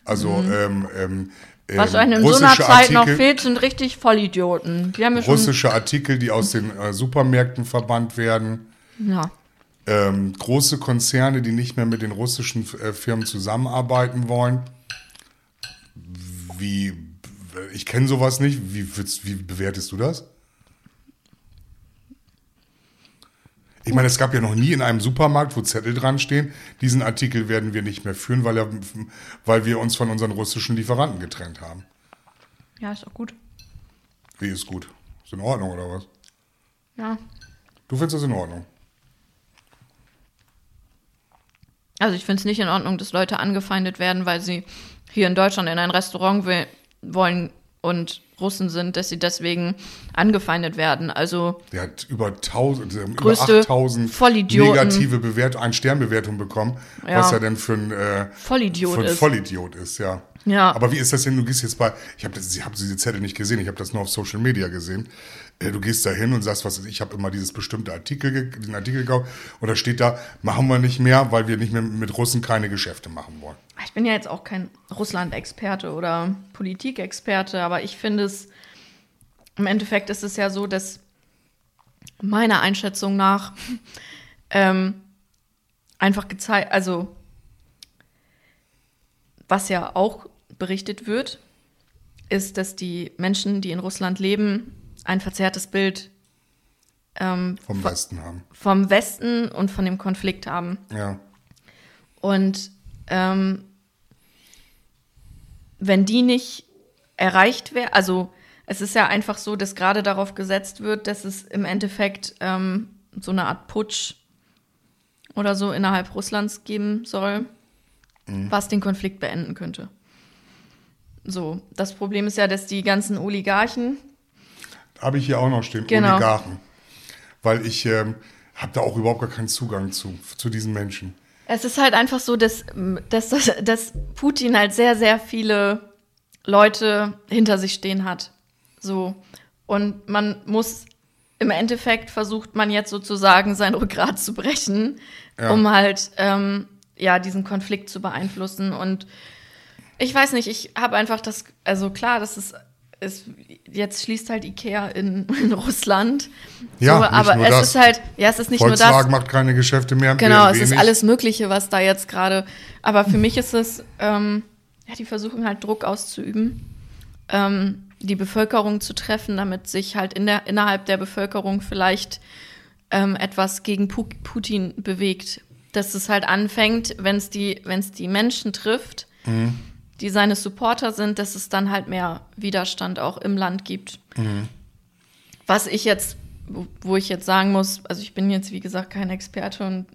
Also ähm, ähm, Mhm. Was ähm, einem in so einer Zeit noch Artikel- fehlt, sind richtig Vollidioten. Die haben ja. Russische Artikel, die aus den äh, Supermärkten verbannt werden. Ja. Ähm, große Konzerne, die nicht mehr mit den russischen äh, Firmen zusammenarbeiten wollen. Wie, ich kenne sowas nicht. Wie, wie bewertest du das? Ich meine, es gab ja noch nie in einem Supermarkt, wo Zettel dran stehen, diesen Artikel werden wir nicht mehr führen, weil, er, weil wir uns von unseren russischen Lieferanten getrennt haben. Ja, ist auch gut. Wie ist gut? Ist in Ordnung oder was? Ja. Du findest das in Ordnung? Also ich finde es nicht in Ordnung, dass Leute angefeindet werden, weil sie hier in Deutschland in ein Restaurant will, wollen und Russen sind, dass sie deswegen angefeindet werden. Also Der hat über 1000, äh, über Größte 8000 Vollidioten. negative Bewert ein Sternbewertung bekommen, Ja. was er denn für ein, äh, Vollidiot für ein ist. Vollidiot ist, ja. Ja. Aber wie ist das denn? Du gehst jetzt bei, ich habe hab diese Zettel nicht gesehen, ich habe das nur auf Social Media gesehen. Du gehst da hin und sagst, was ich habe immer dieses bestimmte Artikel, den Artikel gekauft und da steht da, machen wir nicht mehr, weil wir nicht mehr mit Russen keine Geschäfte machen wollen. ich bin ja jetzt auch kein Russland-Experte oder Politikexperte, aber ich finde es, im Endeffekt ist es ja so, dass meiner Einschätzung nach <laughs> ähm, einfach gezeigt, also was ja auch berichtet wird, ist, dass die Menschen, die in Russland leben, ein verzerrtes Bild ähm, Vom Westen haben. vom Westen und von dem Konflikt haben. Ja. Und ähm, wenn die nicht erreicht wäre, also es ist ja einfach so, dass gerade darauf gesetzt wird, dass es im Endeffekt ähm, so eine Art Putsch oder so innerhalb Russlands geben soll, was den Konflikt beenden könnte. So, das Problem ist ja, dass die ganzen Oligarchen, Habe ich hier auch noch stehen, Genau. Oligarchen. Weil ich ähm, habe da auch überhaupt gar keinen Zugang zu, zu diesen Menschen. Es ist halt einfach so, dass, dass, dass, dass Putin halt sehr, sehr viele Leute hinter sich stehen hat. So. Und man muss, im Endeffekt versucht man jetzt sozusagen sein Rückgrat zu brechen, Ja. um halt, ähm, ja, diesen Konflikt zu beeinflussen. Und ich weiß nicht, ich habe einfach das, also klar, das ist, ist, jetzt schließt halt Ikea in, in Russland. Ja, so, aber es das. ist halt, ja, es ist nicht nur das. Volkswagen macht keine Geschäfte mehr. Genau, BMW es ist nicht. alles Mögliche, was da jetzt gerade. Aber für mich ist es, ähm, ja, die versuchen halt Druck auszuüben, ähm, die Bevölkerung zu treffen, damit sich halt in der, innerhalb der Bevölkerung vielleicht ähm, etwas gegen Pu Putin bewegt. Dass es halt anfängt, wenn es die, wenn's die Menschen trifft, die seine Supporter sind, dass es dann halt mehr Widerstand auch im Land gibt. Was ich jetzt, wo, ich jetzt sagen muss, also ich bin jetzt wie gesagt kein Experte und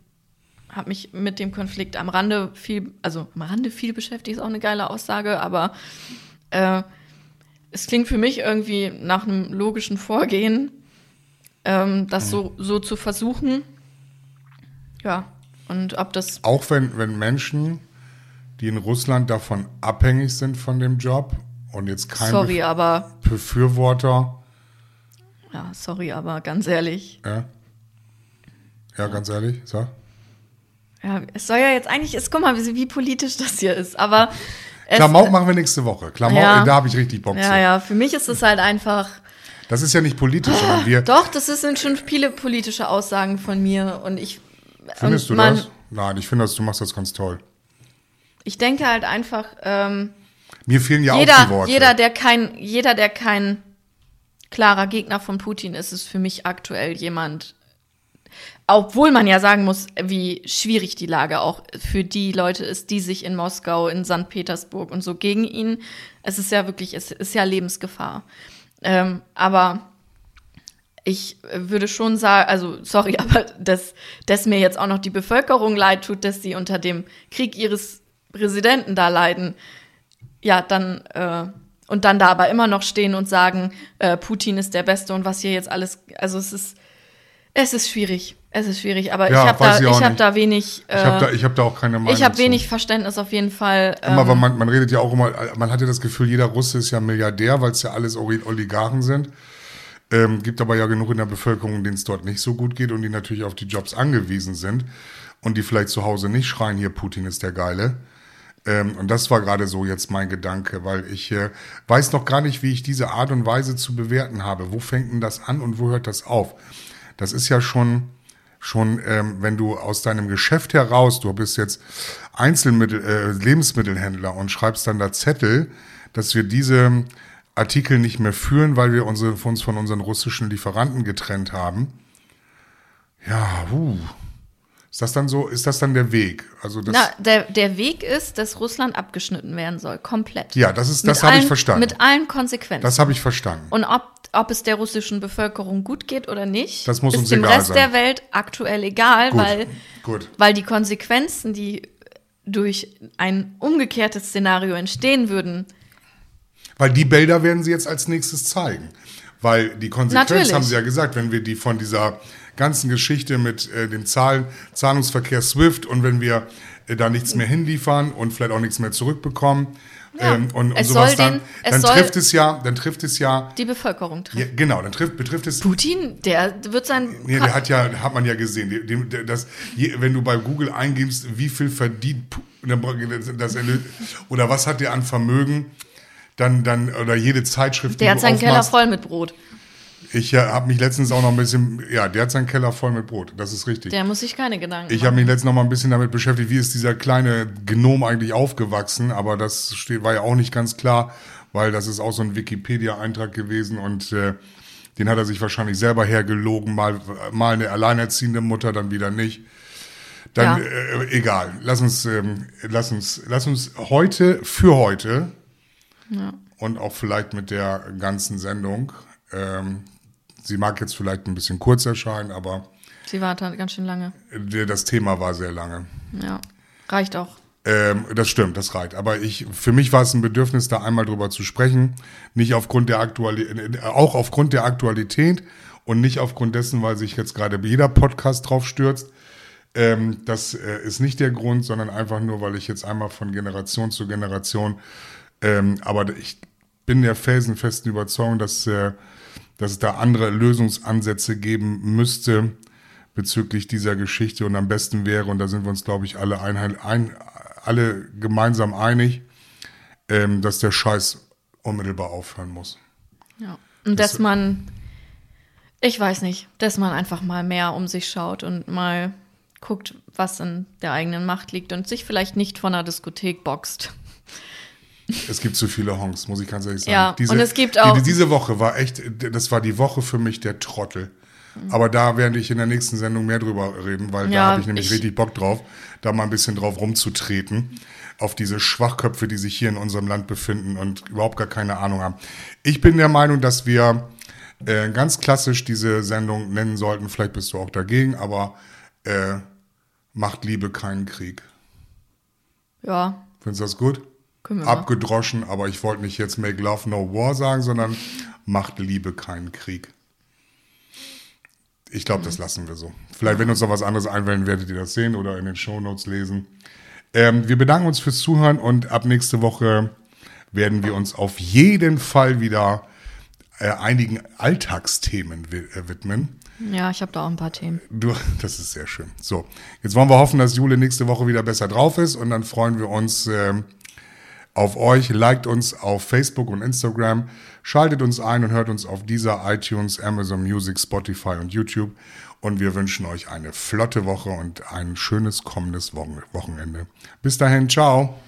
habe mich mit dem Konflikt am Rande viel, also am Rande viel beschäftigt, ist auch eine geile Aussage, aber äh, es klingt für mich irgendwie nach einem logischen Vorgehen, ähm, das so, so zu versuchen. Ja, und ob das, Auch wenn, wenn Menschen, die in Russland davon abhängig sind von dem Job und jetzt kein sorry, aber, Bef- Befürworter, ja, sorry, aber ganz ehrlich, ja, ja, ganz ehrlich, sag. ja, es soll ja jetzt eigentlich, ist, guck mal, wie, politisch das hier ist, aber Klamauk machen wir nächste Woche. Klamauk, Ja. da habe ich richtig Bock zu. ja, ja, für mich ist es halt einfach, Das ist ja nicht politisch, sondern wir. Doch, das sind schon viele politische Aussagen von mir und ich. Findest und du man, das? Nein, ich finde, das- du machst das ganz toll. Ich denke halt einfach, ähm, Mir fehlen ja auch die jeder, Worte. jeder, der kein, jeder, der kein klarer Gegner von Putin ist, ist für mich aktuell jemand, obwohl man ja sagen muss, wie schwierig die Lage auch für die Leute ist, die sich in Moskau, in St. Petersburg und so gegen ihn, es ist ja wirklich, es ist ja Lebensgefahr. Ähm, aber ich würde schon sagen, also sorry, <laughs> aber dass, dass mir jetzt auch noch die Bevölkerung leid tut, dass sie unter dem Krieg ihres Präsidenten da leiden, ja, dann äh, und dann da aber immer noch stehen und sagen, äh, Putin ist der Beste und was hier jetzt alles, also es ist, es ist schwierig, es ist schwierig, aber Ja, ich habe da, ich ich nicht. da wenig, äh, ich habe da, ich hab da auch keine Meinung ich habe wenig Verständnis auf jeden Fall. Immer, Ähm, weil man, man redet ja auch immer, man hat ja das Gefühl, jeder Russe ist ja Milliardär, weil es ja alles Oli- Oligarchen sind. Ähm, gibt aber ja genug in der Bevölkerung, denen es dort nicht so gut geht und die natürlich auf die Jobs angewiesen sind und die vielleicht zu Hause nicht schreien, hier Putin ist der Geile. Ähm, und das war gerade so jetzt mein Gedanke, weil ich äh, weiß noch gar nicht, wie ich diese Art und Weise zu bewerten habe. Wo fängt denn das an und wo hört das auf? Das ist ja schon, schon, ähm, wenn du aus deinem Geschäft heraus, du bist jetzt Einzelmittel, äh, Lebensmittelhändler und schreibst dann da Zettel, dass wir diese Artikel nicht mehr führen, weil wir unsere, uns von unseren russischen Lieferanten getrennt haben. Ja, uh. Ist das dann so, ist das dann der Weg? Also das, na, der, der Weg ist, dass Russland abgeschnitten werden soll, komplett. ja, das ist, das habe ich verstanden. Mit allen Konsequenzen. Das habe ich verstanden. Und ob, ob es der russischen Bevölkerung gut geht oder nicht, Das muss ist uns dem egal Rest sein. der Welt aktuell egal, Gut, weil, gut. weil die Konsequenzen, die durch ein umgekehrtes Szenario entstehen würden, Weil die Bilder werden sie jetzt als nächstes zeigen. Weil die Konsequenz Natürlich. haben sie ja gesagt, wenn wir die von dieser ganzen Geschichte mit äh, dem Zahl Zahlungsverkehr SWIFT und wenn wir äh, da nichts mehr hinliefern und vielleicht auch nichts mehr zurückbekommen Ja. ähm, und, und sowas dann, den- dann soll- trifft es ja, dann trifft es ja, die Bevölkerung ja trifft. genau, dann trifft, betrifft es Putin, der wird sein. Nee, der hat ja, hat man ja gesehen, die- der- das, wenn du bei Google eingibst, wie viel verdient, dann das, oder was hat der an Vermögen, dann, dann, oder jede Zeitschrift, der hat seinen Keller voll mit Brot. Ich äh, habe mich letztens auch noch ein bisschen, ja, der hat seinen Keller voll mit Brot, das ist richtig. Der muss sich keine Gedanken Ich machen. habe mich letztens noch mal ein bisschen damit beschäftigt, wie ist dieser kleine Gnom eigentlich aufgewachsen, aber das steht, war ja auch nicht ganz klar, weil das ist auch so ein Wikipedia-Eintrag gewesen und äh, den hat er sich wahrscheinlich selber hergelogen, mal, mal eine alleinerziehende Mutter, dann wieder nicht. Dann Ja. äh, egal. Lass uns, ähm, lass uns, lass uns heute für heute und auch vielleicht mit der ganzen Sendung. Ähm, sie mag jetzt vielleicht ein bisschen kurz erscheinen, aber Sie wartet ganz schön lange. das Thema war sehr lange. Ja. Reicht auch. Ähm, das stimmt, das reicht. Aber ich, für mich war es ein Bedürfnis, da einmal drüber zu sprechen. Nicht aufgrund der Aktualität, auch aufgrund der Aktualität und nicht aufgrund dessen, weil sich jetzt gerade jeder Podcast drauf stürzt. Ähm, das äh, ist nicht der Grund, sondern einfach nur, weil ich jetzt einmal von Generation zu Generation, ähm, aber ich bin der felsenfesten Überzeugung, dass, äh, dass es da andere Lösungsansätze geben müsste bezüglich dieser Geschichte und am besten wäre, und da sind wir uns, glaube ich, alle, einheit, ein, alle gemeinsam einig, ähm, dass der Scheiß unmittelbar aufhören muss. Ja. Und dass man, ich weiß nicht, dass man einfach mal mehr um sich schaut und mal guckt, was in der eigenen Macht liegt und sich vielleicht nicht von einer Diskothek boxt. Es gibt zu viele Honks, muss ich ganz ehrlich sagen. Ja, und es gibt auch- Die, diese Woche war echt, das war die Woche für mich der Trottel. Aber da werde ich in der nächsten Sendung mehr drüber reden, weil da Ja, habe ich nämlich ich- richtig Bock drauf, da mal ein bisschen drauf rumzutreten. Auf diese Schwachköpfe, die sich hier in unserem Land befinden und überhaupt gar keine Ahnung haben. Ich bin der Meinung, dass wir äh, ganz klassisch diese Sendung nennen sollten. Vielleicht bist du auch dagegen, aber äh, macht Liebe keinen Krieg. Ja, Findest du das gut? Wir mal. abgedroschen, aber ich wollte nicht jetzt Make Love No War sagen, sondern macht Liebe keinen Krieg. Ich glaube, das lassen wir so. Vielleicht, wenn uns noch was anderes einfällt, werdet ihr das sehen oder in den Shownotes lesen. Ähm, wir bedanken uns fürs Zuhören und ab nächste Woche werden wir uns auf jeden Fall wieder äh, einigen Alltagsthemen äh, widmen. Ja, ich habe da auch ein paar Themen. Du, <laughs> das ist sehr schön. So, jetzt wollen wir hoffen, dass Jule nächste Woche wieder besser drauf ist und dann freuen wir uns ähm, auf euch. Liked uns auf Facebook und Instagram, schaltet uns ein und hört uns auf dieser iTunes, Amazon Music, Spotify und YouTube. Und wir wünschen euch eine flotte Woche und ein schönes kommendes Wochen Wochenende. Bis dahin, ciao.